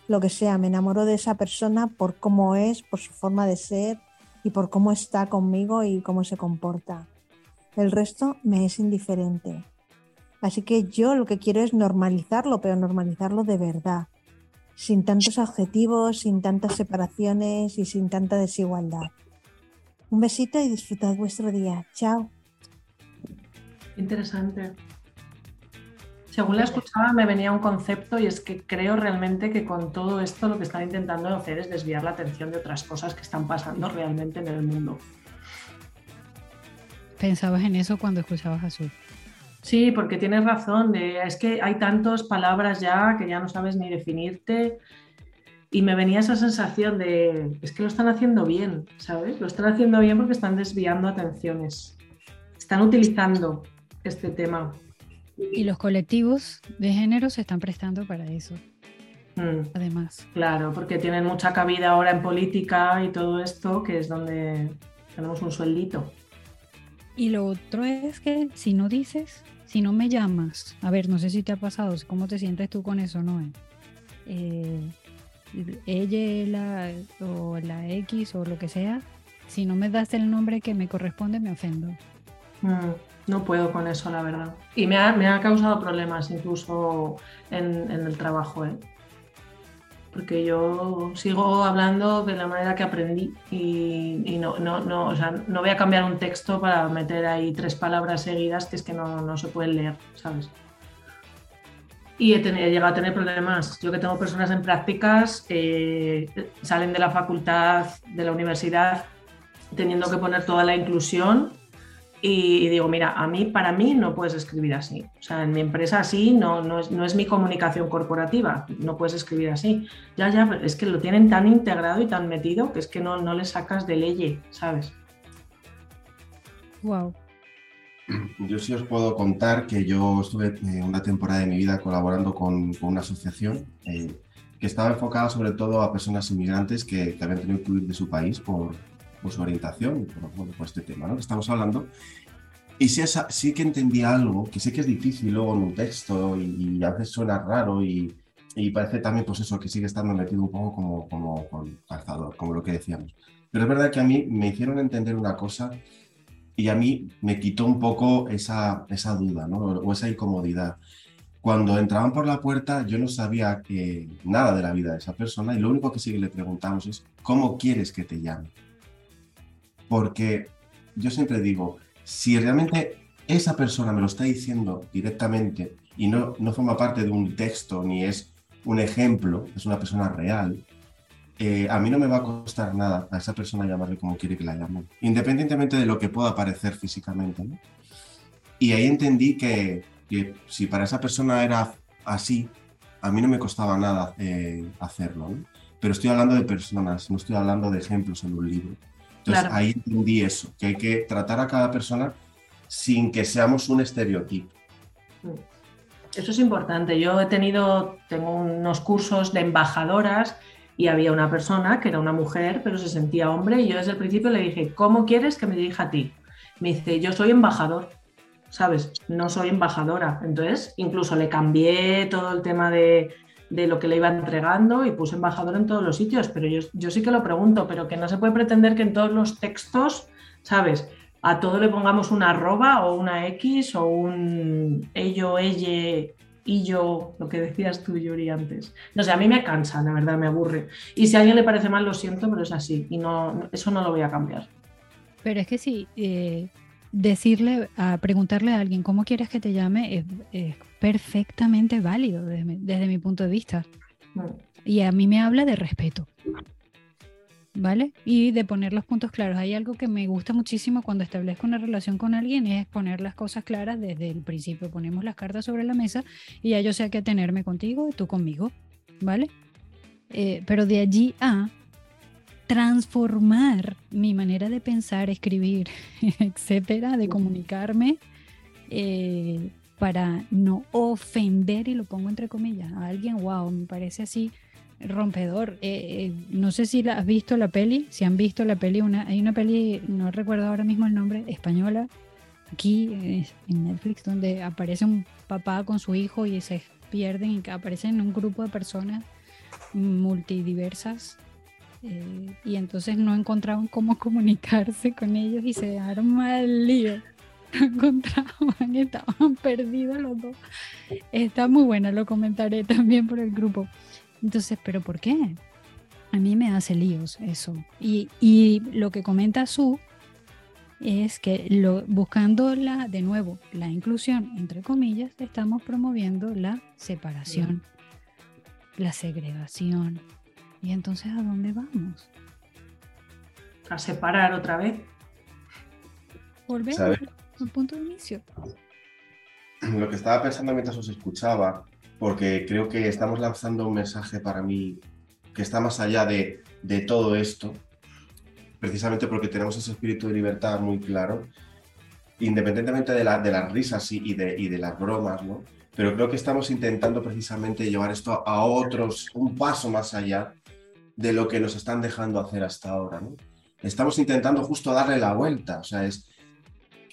lo que sea. Me enamoro de esa persona por cómo es, por su forma de ser, y por cómo está conmigo y cómo se comporta. El resto me es indiferente. Así que yo lo que quiero es normalizarlo, pero normalizarlo de verdad, sin tantos adjetivos, sin tantas separaciones y sin tanta desigualdad. Un besito y disfrutad vuestro día. Chao. Interesante. Según la escuchaba me venía un concepto y es que creo realmente que con todo esto lo que están intentando hacer es desviar la atención de otras cosas que están pasando realmente en el mundo. ¿Pensabas en eso cuando escuchabas a Su? Sí, porque tienes razón. es que hay tantas palabras ya que ya no sabes ni definirte. Y me venía esa sensación de, es que lo están haciendo bien, ¿sabes? Lo están haciendo bien porque están desviando atenciones. Están utilizando este tema. Y los colectivos de género se están prestando para eso. Mm. Además. Claro, porque tienen mucha cabida ahora en política y todo esto, que es donde tenemos un sueldito. Y lo otro es que si no dices, si no me llamas, a ver, no sé si te ha pasado, cómo te sientes tú con eso, ¿no? Eh, ella la, o la X o lo que sea, si no me das el nombre que me corresponde, me ofendo. Mm. No puedo con eso, la verdad. Y me ha, causado problemas incluso en, el trabajo, ¿eh? porque yo sigo hablando de la manera que aprendí y, no, no, no, o sea, no voy a cambiar un texto para meter ahí tres palabras seguidas que es que no, se pueden leer, ¿sabes? Y he, llegado a tener problemas. Yo que tengo personas en prácticas, salen de la facultad, de la universidad, teniendo que poner toda la inclusión y digo, mira, a mí, para mí no puedes escribir así. O sea, en mi empresa así no, no, es, no es mi comunicación corporativa, no puedes escribir así. Ya, ya, es que lo tienen tan integrado y tan metido que es que no, no le sacas de ley, ¿sabes? Wow. Yo sí os puedo contar que yo estuve eh, una temporada de mi vida colaborando con, con una asociación eh, que estaba enfocada sobre todo a personas inmigrantes que, que habían tenido que huir de su país por, por su orientación, por, por este tema ¿no? que estamos hablando. Y sí, sí que entendí algo, que sé que es difícil luego en un texto y, a veces suena raro y, y, parece también pues eso, que sigue estando metido un poco como, como con calzador, como lo que decíamos. Pero es verdad que a mí me hicieron entender una cosa y a mí me quitó un poco esa, esa duda ¿no? o esa incomodidad. Cuando entraban por la puerta yo no sabía que, nada de la vida de esa persona y lo único que sí le preguntamos es, ¿cómo quieres que te llame? Porque yo siempre digo, si realmente esa persona me lo está diciendo directamente y no, no forma parte de un texto ni es un ejemplo, es una persona real, eh, a mí no me va a costar nada a esa persona llamarle como quiere que la llamen, independientemente de lo que pueda parecer físicamente. Y ahí entendí que, si para esa persona era así, a mí no me costaba nada eh, hacerlo. Pero estoy hablando de personas, no estoy hablando de ejemplos en un libro. Entonces ahí entendí eso, que hay que tratar a cada persona sin que seamos un estereotipo. Mm. Eso es importante. Yo he tenido, tengo unos cursos de embajadoras y había una persona que era una mujer, pero se sentía hombre y yo desde el principio le dije, ¿cómo quieres que me dirija a ti? Me dice, yo soy embajador, ¿sabes? No soy embajadora. Entonces, incluso le cambié todo el tema de de lo que le iba entregando y puse embajador en todos los sitios, pero yo, yo sí que lo pregunto, pero que no se puede pretender que en todos los textos, ¿sabes? A todo le pongamos una arroba o una X o un ello, elle, y yo, lo que decías tú, Yuri, antes. No sé, a mí me cansa, la verdad, me aburre. Y si a alguien le parece mal, lo siento, pero es así. Y no, eso no lo voy a cambiar. Pero es que sí, eh, decirle, a preguntarle a alguien cómo quieres que te llame es perfectamente válido desde, mi punto de vista. Y a mí me habla de respeto. ¿Vale? Y de poner los puntos claros. Hay algo que me gusta muchísimo cuando establezco una relación con alguien es poner las cosas claras desde el principio. Ponemos las cartas sobre la mesa y ya yo sé a qué tenerme contigo y tú conmigo. ¿Vale? Eh, pero de allí a transformar mi manera de pensar, escribir, etcétera, de comunicarme, eh, para no ofender, y lo pongo entre comillas, a alguien, wow, me parece así rompedor. Eh, eh, no sé si la, has visto la peli, si han visto la peli, una, hay una peli, no recuerdo ahora mismo el nombre, española, aquí en Netflix, donde aparece un papá con su hijo y se pierden y aparecen en un grupo de personas multidiversas y entonces no encontraban cómo comunicarse con ellos y se arma el lío encontraban, estaban perdidos los dos. Está muy buena, lo comentaré también por el grupo. Entonces, ¿pero por qué? A mí me hace líos eso. Y, y lo que comenta Su, es que lo, buscando la, de nuevo la inclusión, entre comillas, estamos promoviendo la separación, la segregación. ¿Y entonces a dónde vamos? A separar otra vez. Volvemos al punto de inicio. Lo que estaba pensando mientras os escuchaba, porque creo que estamos lanzando un mensaje para mí que está más allá de, de todo esto, precisamente porque tenemos ese espíritu de libertad muy claro, independientemente de, la, de las risas y, de, y de las bromas, ¿no? Pero creo que estamos intentando precisamente llevar esto a otros, un paso más allá de lo que nos están dejando hacer hasta ahora, ¿no? Estamos intentando justo darle la vuelta, o sea, es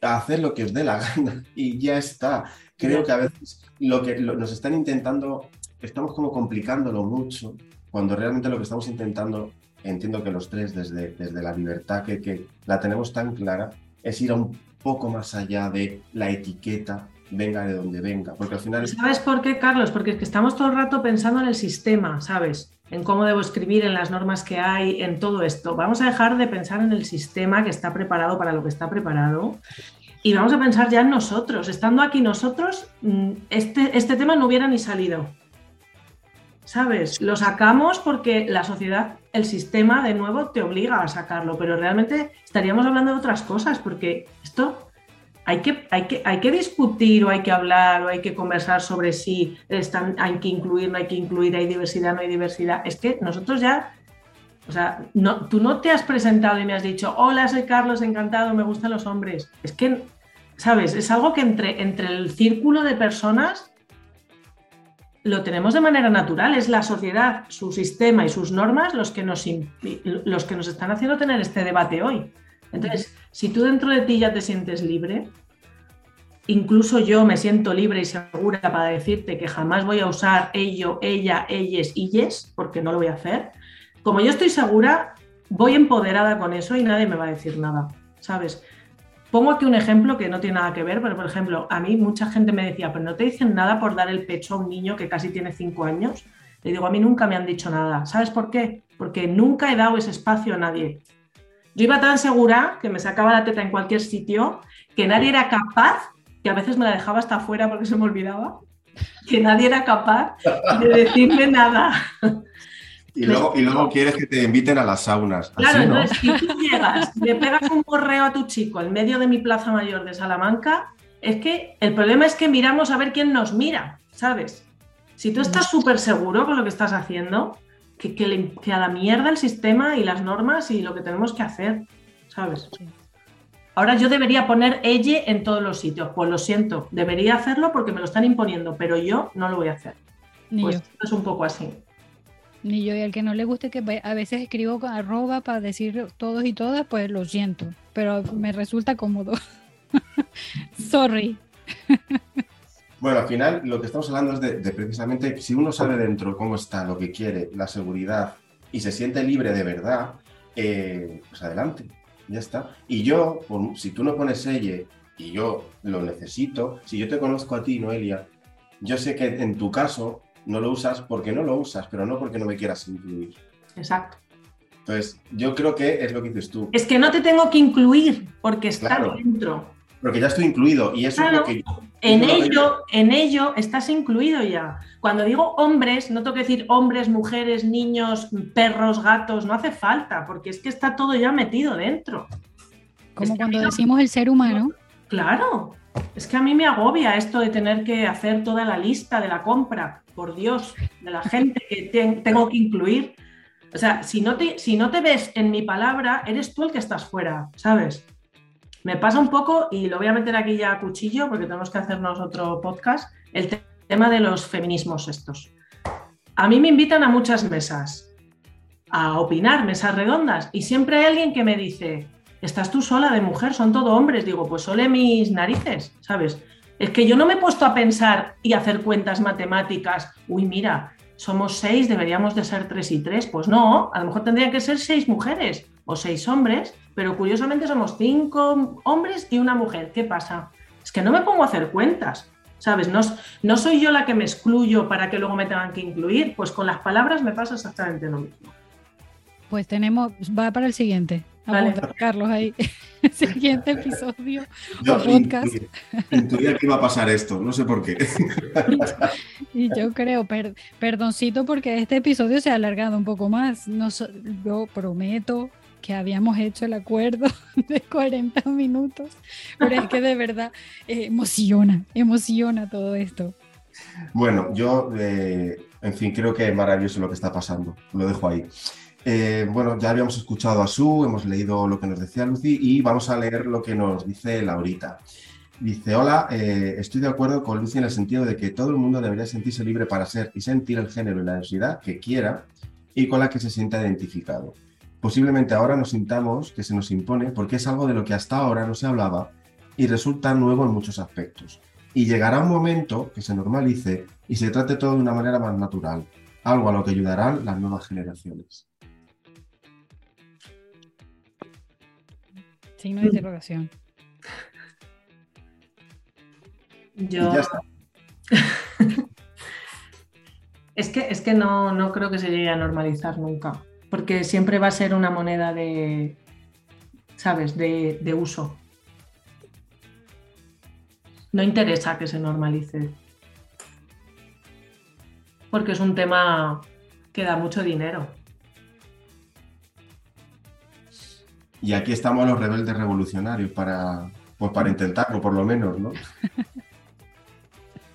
hacer lo que os dé la gana y ya está. Creo que a veces lo que nos están intentando, estamos como complicándolo mucho, cuando realmente lo que estamos intentando entiendo que los tres, desde, desde la libertad que, que la tenemos tan clara, es ir a un poco más allá de la etiqueta, venga de donde venga, porque al final... ¿Sabes por qué, Carlos? Porque es que estamos todo el rato pensando en el sistema, ¿sabes? En cómo debo escribir, en las normas que hay, en todo esto. Vamos a dejar de pensar en el sistema que está preparado para lo que está preparado y vamos a pensar ya en nosotros. Estando aquí nosotros, mm, este, este tema no hubiera ni salido. ¿sabes? Lo sacamos porque la sociedad, el sistema, de nuevo, te obliga a sacarlo, pero realmente estaríamos hablando de otras cosas, porque esto hay que, hay que, hay que discutir o hay que hablar o hay que conversar sobre si están, hay que incluir, no hay que incluir, hay diversidad, no hay diversidad. Es que nosotros ya, o sea, tú no te has presentado y me has dicho, hola, soy Carlos, encantado, me gustan los hombres. Es que, ¿sabes? Es algo que entre, entre el círculo de personas lo tenemos de manera natural, es la sociedad, su sistema y sus normas los que nos, los que nos están haciendo tener este debate hoy. Entonces, si tú dentro de ti ya te sientes libre, incluso yo me siento libre y segura para decirte que jamás voy a usar ello, ella, ellas, ellas, porque no lo voy a hacer, como yo estoy segura, voy empoderada con eso y nadie me va a decir nada, ¿sabes? Pongo aquí un ejemplo que no tiene nada que ver, pero por ejemplo, a mí mucha gente me decía, pero no te dicen nada por dar el pecho a un niño que casi tiene cinco años. Le digo, a mí nunca me han dicho nada. ¿Sabes por qué? Porque nunca he dado ese espacio a nadie. Yo iba tan segura que me sacaba la teta en cualquier sitio, que nadie era capaz, que a veces me la dejaba hasta afuera porque se me olvidaba, que nadie era capaz de decirme nada. Y luego, y luego quieres que te inviten a las saunas. Claro, entonces si tú llegas, le pegas un correo a tu chico en medio de mi plaza mayor de Salamanca, es que el problema es que miramos a ver quién nos mira, ¿sabes? Si tú estás súper seguro con lo que estás haciendo, que, que, a la mierda el sistema y las normas y lo que tenemos que hacer, ¿sabes? Ahora yo debería poner ella en todos los sitios. Pues lo siento, debería hacerlo porque me lo están imponiendo, pero yo no lo voy a hacer. pues es un poco así. Ni yo, y al que no le guste que a veces escribo con arroba para decir todos y todas, pues lo siento, pero me resulta cómodo. Sorry. Bueno, al final lo que estamos hablando es de, precisamente si uno sabe dentro cómo está, lo que quiere, la seguridad y se siente libre de verdad, eh, pues adelante, ya está. Y yo, si tú no pones ella y yo lo necesito, si yo te conozco a ti, Noelia, yo sé que en tu caso no lo usas porque no lo usas, pero no porque no me quieras incluir. Exacto. Entonces, yo creo que es lo que dices tú. Es que no te tengo que incluir porque está dentro. Porque ya estoy incluido y eso es lo que En ello, en ello estás incluido ya. Cuando digo hombres, no tengo que decir hombres, mujeres, niños, perros, gatos, no hace falta, porque es que está todo ya metido dentro. Como cuando decimos el ser humano. Claro, es que a mí me agobia esto de tener que hacer toda la lista de la compra por Dios, de la gente que tengo que incluir. O sea, si no, te, si no te ves en mi palabra, eres tú el que estás fuera, ¿sabes? Me pasa un poco, y lo voy a meter aquí ya a cuchillo, porque tenemos que hacernos otro podcast, el tema de los feminismos estos. A mí me invitan a muchas mesas, a opinar, mesas redondas, y siempre hay alguien que me dice, estás tú sola de mujer, son todo hombres. Digo, pues sole mis narices, ¿sabes? Es que yo no me he puesto a pensar y hacer cuentas matemáticas. Uy, mira, somos seis, deberíamos de ser tres y tres. Pues no, a lo mejor tendrían que ser seis mujeres o seis hombres, pero curiosamente somos cinco hombres y una mujer. ¿Qué pasa? Es que no me pongo a hacer cuentas, ¿sabes? No, no soy yo la que me excluyo para que luego me tengan que incluir. Pues con las palabras me pasa exactamente lo mismo. Pues tenemos, va para el siguiente. a Carlos ahí. Siguiente episodio o podcast. Intuía que iba a pasar esto, no sé por qué. y, yo creo, perdoncito porque este episodio se ha alargado un poco más. No, yo prometo que habíamos hecho el acuerdo de 40 minutos, pero es que de verdad eh, emociona, emociona todo esto. Bueno, yo, eh, en fin, creo que es maravilloso lo que está pasando, lo dejo ahí. Eh, bueno, ya habíamos escuchado a Su, hemos leído lo que nos decía Lucy y vamos a leer lo que nos dice Laurita. Dice, hola, estoy de acuerdo con Lucy en el sentido de que todo el mundo debería sentirse libre para ser y sentir el género y la densidad que quiera y con la que se sienta identificado. Posiblemente ahora nos sintamos que se nos impone porque es algo de lo que hasta ahora no se hablaba y resulta nuevo en muchos aspectos. Y llegará un momento que se normalice y se trate todo de una manera más natural, algo a lo que ayudarán las nuevas generaciones. Signo de interrogación. Yo. es que, es que no, no creo que se llegue a normalizar nunca porque siempre va a ser una moneda de, ¿sabes?, de, uso. No interesa que se normalice, porque es un tema que da mucho dinero. Y aquí estamos los rebeldes revolucionarios para, pues para intentarlo, por lo menos, ¿no?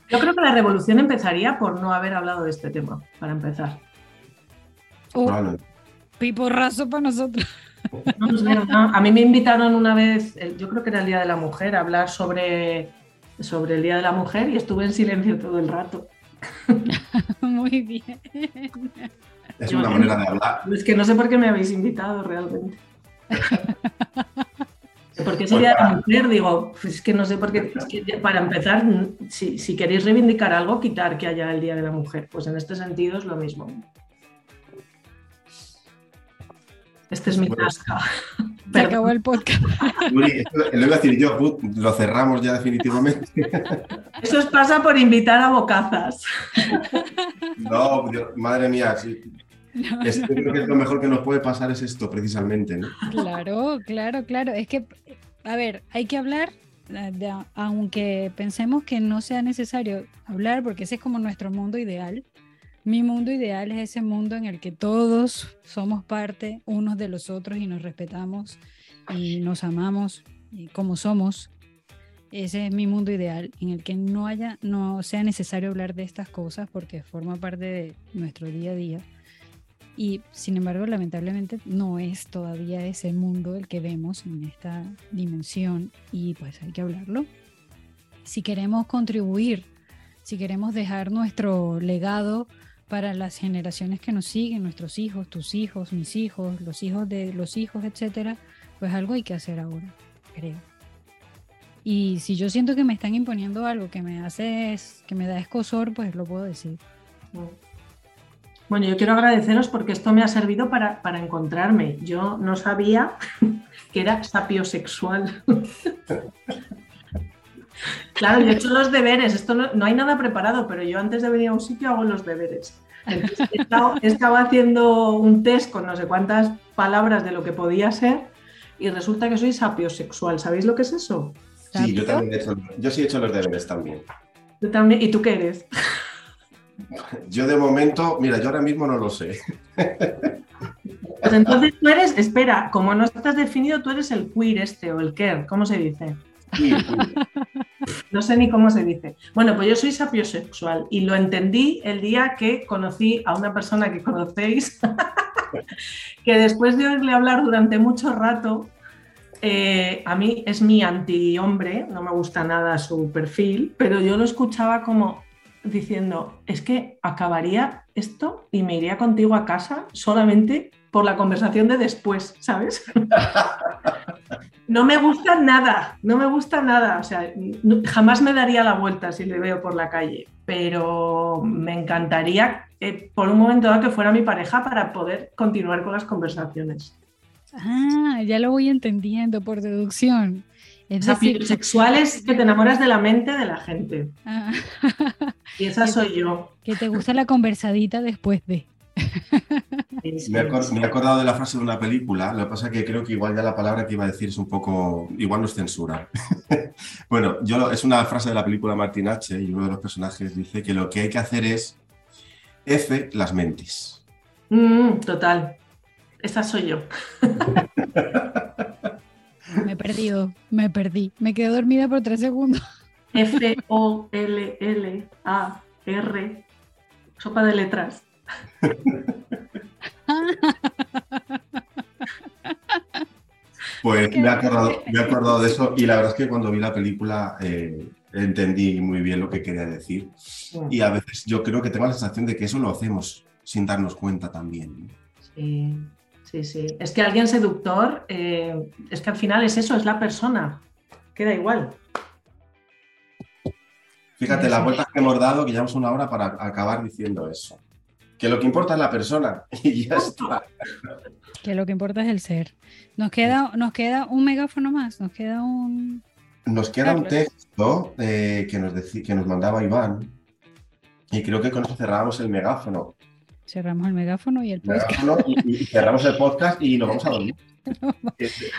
Yo creo que la revolución empezaría por no haber hablado de este tema, para empezar. Piporrazo para nosotros. A mí me invitaron una vez, yo creo que era el Día de la Mujer, a hablar sobre, sobre el Día de la Mujer y estuve en silencio todo el rato. Muy bien. Es una manera de hablar. Es que no sé por qué me habéis invitado realmente. Porque ese Día de la Mujer, digo, pues es que no sé por qué. para empezar, si, si queréis reivindicar algo, quitar que haya el Día de la Mujer. Pues en este sentido es lo mismo. Este es mi tasca. Se acabó el podcast. lo iba a decir yo, lo cerramos ya definitivamente. Eso os pasa por invitar a bocazas. No, madre mía, sí. creo que lo mejor que nos puede pasar es esto, precisamente. ¿no? Claro, claro, claro. Es que, a ver, hay que hablar, aunque pensemos que no sea necesario hablar, porque ese es como nuestro mundo ideal. Mi mundo ideal es ese mundo en el que todos somos parte unos de los otros y nos respetamos y nos amamos como somos. Ese es mi mundo ideal, en el que no haya, no sea necesario hablar de estas cosas porque forma parte de nuestro día a día. Y sin embargo, lamentablemente no es todavía ese mundo el que vemos en esta dimensión y pues hay que hablarlo. Si queremos contribuir, si queremos dejar nuestro legado para las generaciones que nos siguen, nuestros hijos, tus hijos, mis hijos, los hijos de los hijos, etcétera, pues algo hay que hacer ahora, creo. Y si yo siento que me están imponiendo algo que me hace, que me da escosor, pues lo puedo decir. Bueno, yo quiero agradeceros porque esto me ha servido para, para encontrarme. Yo no sabía que era sapiosexual. Claro, yo he hecho los deberes, esto no, hay nada preparado, pero yo antes de venir a un sitio hago los deberes. he, estado, haciendo un test con no sé cuántas palabras de lo que podía ser y resulta que soy sapiosexual. ¿Sabéis lo que es eso? Sí, yo también he hecho, yo sí he hecho los deberes también. también? ¿Y tú qué eres? Yo de momento, mira, yo ahora mismo no lo sé. Pues entonces tú eres, espera, como no estás definido, tú eres el queer este o el queer, ¿cómo se dice? No sé ni cómo se dice. Bueno, pues yo soy sapiosexual y lo entendí el día que conocí a una persona que conocéis, que después de oírle hablar durante mucho rato, eh, a mí es mi anti-hombre, no me gusta nada su perfil, pero yo lo escuchaba como diciendo, es que acabaría esto y me iría contigo a casa solamente por la conversación de después, ¿sabes? No me gusta nada, no me gusta nada. O sea, jamás me daría la vuelta si le veo por la calle, pero me encantaría eh, por un momento dado que fuera mi pareja para poder continuar con las conversaciones. Ah, ya lo voy entendiendo por deducción. Es decir, sexuales que te enamoras de la mente de la gente. Ah. Y esa soy yo. Que te gusta la conversadita después de. me, he acordado de la frase de una película, lo que pasa es que creo que igual ya la palabra que iba a decir es un poco, igual no es censura. bueno, yo es una frase de la película Martin H. y uno de los personajes dice que lo que hay que hacer es F las mentes. Mm, total, esa soy yo. me he perdido, me perdí, me quedé dormida por tres segundos. F-O-L-L-A-R, sopa de letras. Pues me he, acordado, de eso y la verdad es que cuando vi la película eh, entendí muy bien lo que quería decir. Y a veces yo creo que tengo la sensación de que eso lo hacemos sin darnos cuenta también. Sí, sí, sí. Es que alguien seductor, eh, es que al final es eso, es la persona. Queda igual. Fíjate, la vuelta que hemos dado, que llevamos una hora para acabar diciendo eso que lo que importa es la persona y ya está. Que lo que importa es el ser. Nos queda, nos queda un megáfono más, nos queda un... Nos queda un texto eh, que, nos que nos mandaba Iván y creo que con eso cerramos el megáfono. Cerramos el megáfono y el podcast. y, cerramos el podcast y nos vamos a dormir.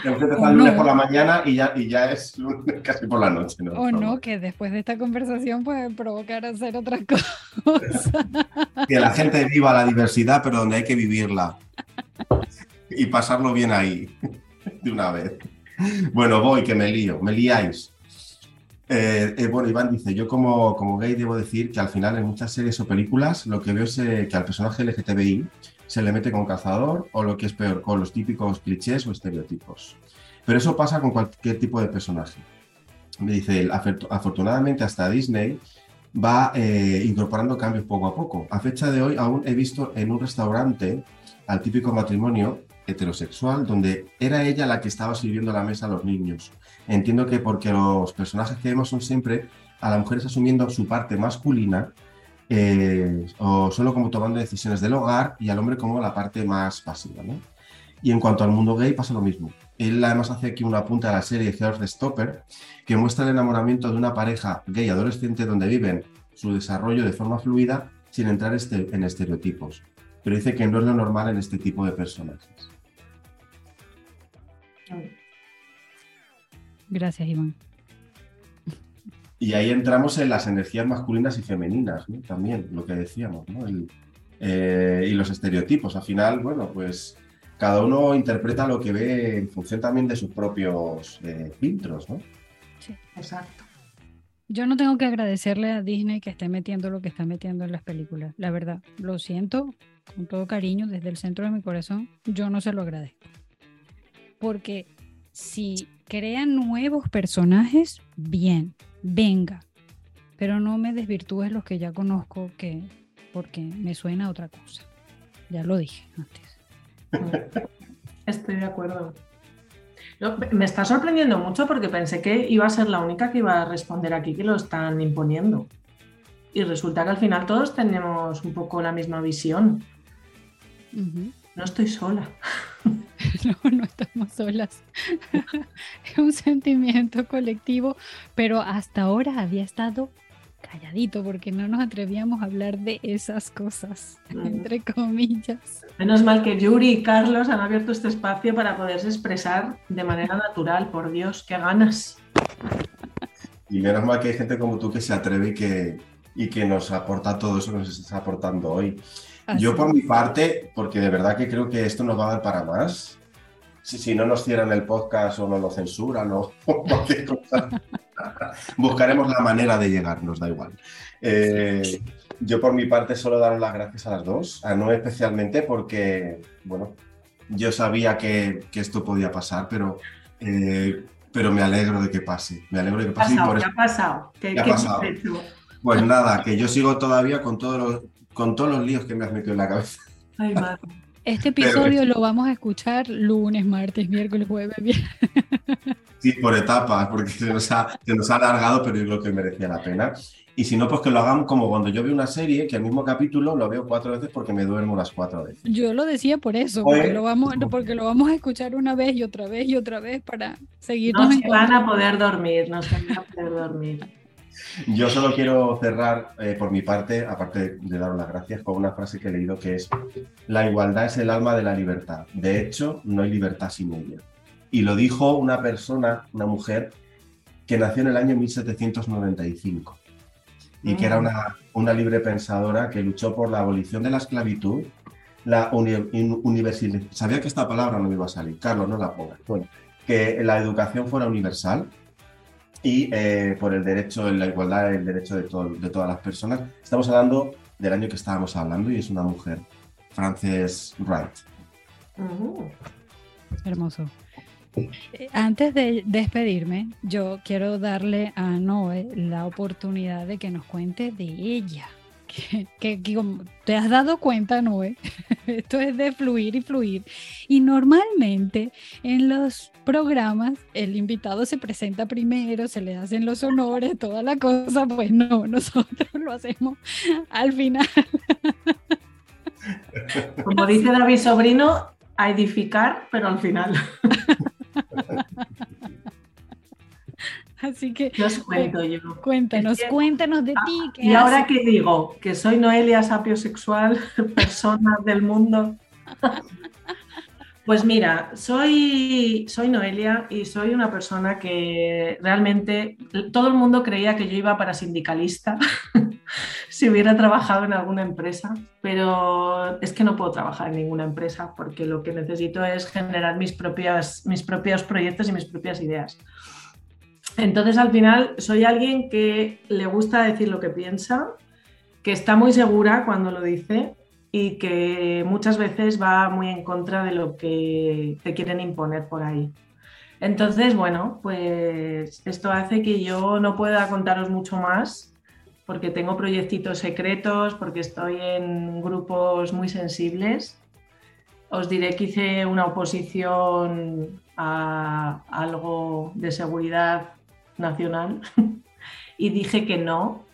Hemos empezado el lunes por la mañana y ya, y ya es casi por la noche. ¿no? O no, que después de esta conversación puede provocar hacer otras cosas. Que la gente viva la diversidad, pero donde hay que vivirla. Y pasarlo bien ahí, de una vez. Bueno, voy, que me lío, me liáis. Eh, eh, bueno, Iván dice, yo como, como gay debo decir que al final en muchas series o películas lo que veo es eh, que al personaje LGTBI se le mete con cazador o lo que es peor, con los típicos clichés o estereotipos. Pero eso pasa con cualquier tipo de personaje. Me dice él, afortunadamente hasta Disney va eh, incorporando cambios poco a poco. A fecha de hoy aún he visto en un restaurante al típico matrimonio heterosexual donde era ella la que estaba sirviendo la mesa a los niños. Entiendo que porque los personajes que vemos son siempre a las mujeres asumiendo su parte masculina eh, o solo como tomando decisiones del hogar y al hombre como la parte más pasiva. Y en cuanto al mundo gay pasa lo mismo. Él además hace aquí una punta a la serie the Stopper que muestra el enamoramiento de una pareja gay adolescente donde viven su desarrollo de forma fluida sin entrar este, en estereotipos. Pero dice que no es lo normal en este tipo de personajes. Gracias, Iván. Y ahí entramos en las energías masculinas y femeninas, también, lo que decíamos, ¿no? Eh, y los estereotipos. Al final, bueno, pues cada uno interpreta lo que ve en función también de sus propios eh, filtros, ¿no? Sí, exacto. Yo no tengo que agradecerle a Disney que esté metiendo lo que está metiendo en las películas. La verdad, lo siento con todo cariño desde el centro de mi corazón. Yo no se lo agradezco. Porque si crean nuevos personajes, bien venga, pero no me desvirtúes los que ya conozco que porque me suena otra cosa. Ya lo dije antes. Estoy de acuerdo. me está sorprendiendo mucho porque pensé que iba a ser la única que iba a responder aquí que lo están imponiendo. Y resulta que al final todos tenemos un poco la misma visión. No estoy sola. no, no estamos solas. es un sentimiento colectivo, pero hasta ahora había estado calladito porque no nos atrevíamos a hablar de esas cosas, entre comillas. Menos mal que Yuri y Carlos han abierto este espacio para poderse expresar de manera natural, por Dios, qué ganas. Y menos mal que hay gente como tú que se atreve y que, y que nos aporta todo eso que nos estás aportando hoy. Yo por mi parte, porque de verdad que creo que esto nos va a dar para más, si, si no nos cierran el podcast o no lo censuran o cualquier cosa, buscaremos la manera de llegar, nos da igual. Eh, yo por mi parte solo dar las gracias a las dos, a no especialmente porque, bueno, yo sabía que, que esto podía pasar, pero, eh, pero me alegro de que pase. Me alegro de que pase. ¿Qué ha pasado? ¿Qué, ha pasado? Pues nada, que yo sigo todavía con todos los, con todos los líos que me has metido en la cabeza. Ay, madre. Este episodio lo vamos a escuchar lunes, martes, miércoles, jueves, viernes. Sí, por etapas, porque se nos, ha, alargado, pero yo creo que merecía la pena. Y si no, pues que lo hagamos como cuando yo veo una serie, que el mismo capítulo lo veo cuatro veces porque me duermo las cuatro veces. Yo lo decía por eso, porque, pues, lo vamos, porque lo vamos a escuchar una vez y otra vez y otra vez para seguir. No se van a poder dormir, no se van a poder dormir. Yo solo quiero cerrar eh, por mi parte, aparte de daros las gracias, con una frase que he leído que es, la igualdad es el alma de la libertad. De hecho, no hay libertad sin ella. Y lo dijo una persona, una mujer, que nació en el año 1795 y que era mm. una, una libre pensadora que luchó por la abolición de la esclavitud, la universalidad. Sabía que esta palabra no me iba a salir, Carlos, no la pongas. Bueno, que la educación fuera universal y eh, por el derecho, la igualdad, el derecho de, de todas las personas. Estamos hablando del año que estábamos hablando y es una mujer, Frances Wright. Hermoso. Eh, antes de despedirme, yo quiero darle a Noé la oportunidad de que nos cuente de ella. Que, te has dado cuenta, Noé, esto es de fluir y fluir. Y normalmente en los programas el invitado se presenta primero, se le hacen los honores, toda la cosa, pues no, nosotros lo hacemos al final. Como dice David Sobrino, a edificar, pero al final. Así que os cuento yo. Cuéntanos, cuéntanos de ti. y ahora que digo que soy Noelia sapiosexual, persona del mundo. Pues mira, soy, soy Noelia y soy una persona que realmente todo el mundo creía que yo iba para sindicalista si hubiera trabajado en alguna empresa, pero es que no puedo trabajar en ninguna empresa porque lo que necesito es generar mis, propias, mis propios proyectos y mis propias ideas. Entonces al final soy alguien que le gusta decir lo que piensa, que está muy segura cuando lo dice y que muchas veces va muy en contra de lo que te quieren imponer por ahí. Entonces, bueno, pues esto hace que yo no pueda contaros mucho más porque tengo proyectitos secretos, porque estoy en grupos muy sensibles. Os diré que hice una oposición a algo de seguridad nacional y dije que no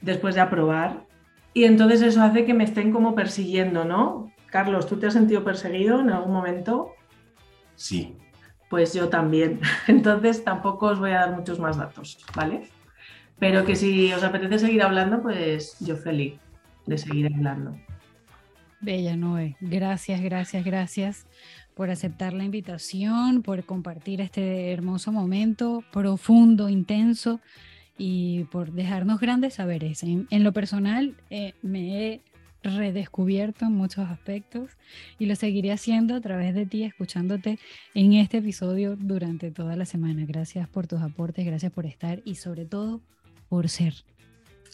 después de aprobar y entonces eso hace que me estén como persiguiendo, ¿no? Carlos, ¿tú te has sentido perseguido en algún momento? Sí. Pues yo también. Entonces tampoco os voy a dar muchos más datos, ¿vale? Pero que si os apetece seguir hablando, pues yo feliz de seguir hablando. Bella Noé, gracias, gracias, gracias por aceptar la invitación, por compartir este hermoso momento profundo, intenso y por dejarnos grandes saberes. En, lo personal, eh, me he redescubierto en muchos aspectos y lo seguiré haciendo a través de ti, escuchándote en este episodio durante toda la semana. Gracias por tus aportes, gracias por estar y sobre todo por ser.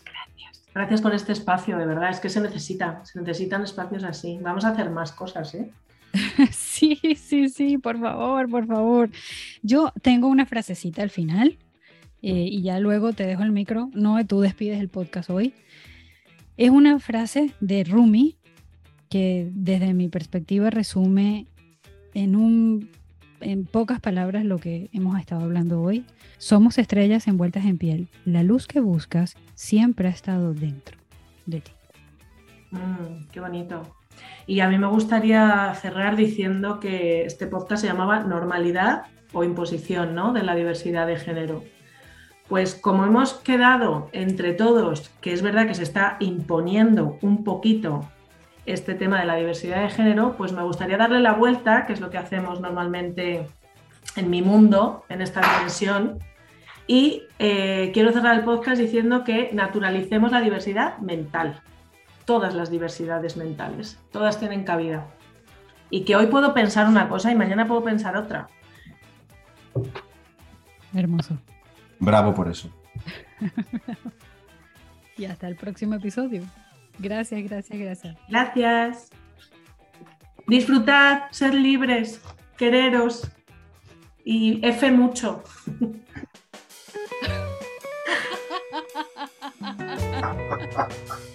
Gracias. Gracias por este espacio, de verdad, es que se necesita, se necesitan espacios así. Vamos a hacer más cosas, ¿eh? sí, sí, sí, por favor, por favor. Yo tengo una frasecita al final eh, y ya luego te dejo el micro. No, tú despides el podcast hoy. Es una frase de Rumi que desde mi perspectiva resume en, un, en pocas palabras lo que hemos estado hablando hoy. Somos estrellas envueltas en piel. La luz que buscas siempre ha estado dentro de ti. Mm, qué bonito. Y a mí me gustaría cerrar diciendo que este podcast se llamaba Normalidad o Imposición ¿no? de la diversidad de género. Pues como hemos quedado entre todos, que es verdad que se está imponiendo un poquito este tema de la diversidad de género, pues me gustaría darle la vuelta, que es lo que hacemos normalmente en mi mundo, en esta dimensión, y eh, quiero cerrar el podcast diciendo que naturalicemos la diversidad mental, todas las diversidades mentales, todas tienen cabida. Y que hoy puedo pensar una cosa y mañana puedo pensar otra. Hermoso. Bravo por eso. y hasta el próximo episodio. Gracias, gracias, gracias. Gracias. Disfrutad, ser libres, quereros y F mucho.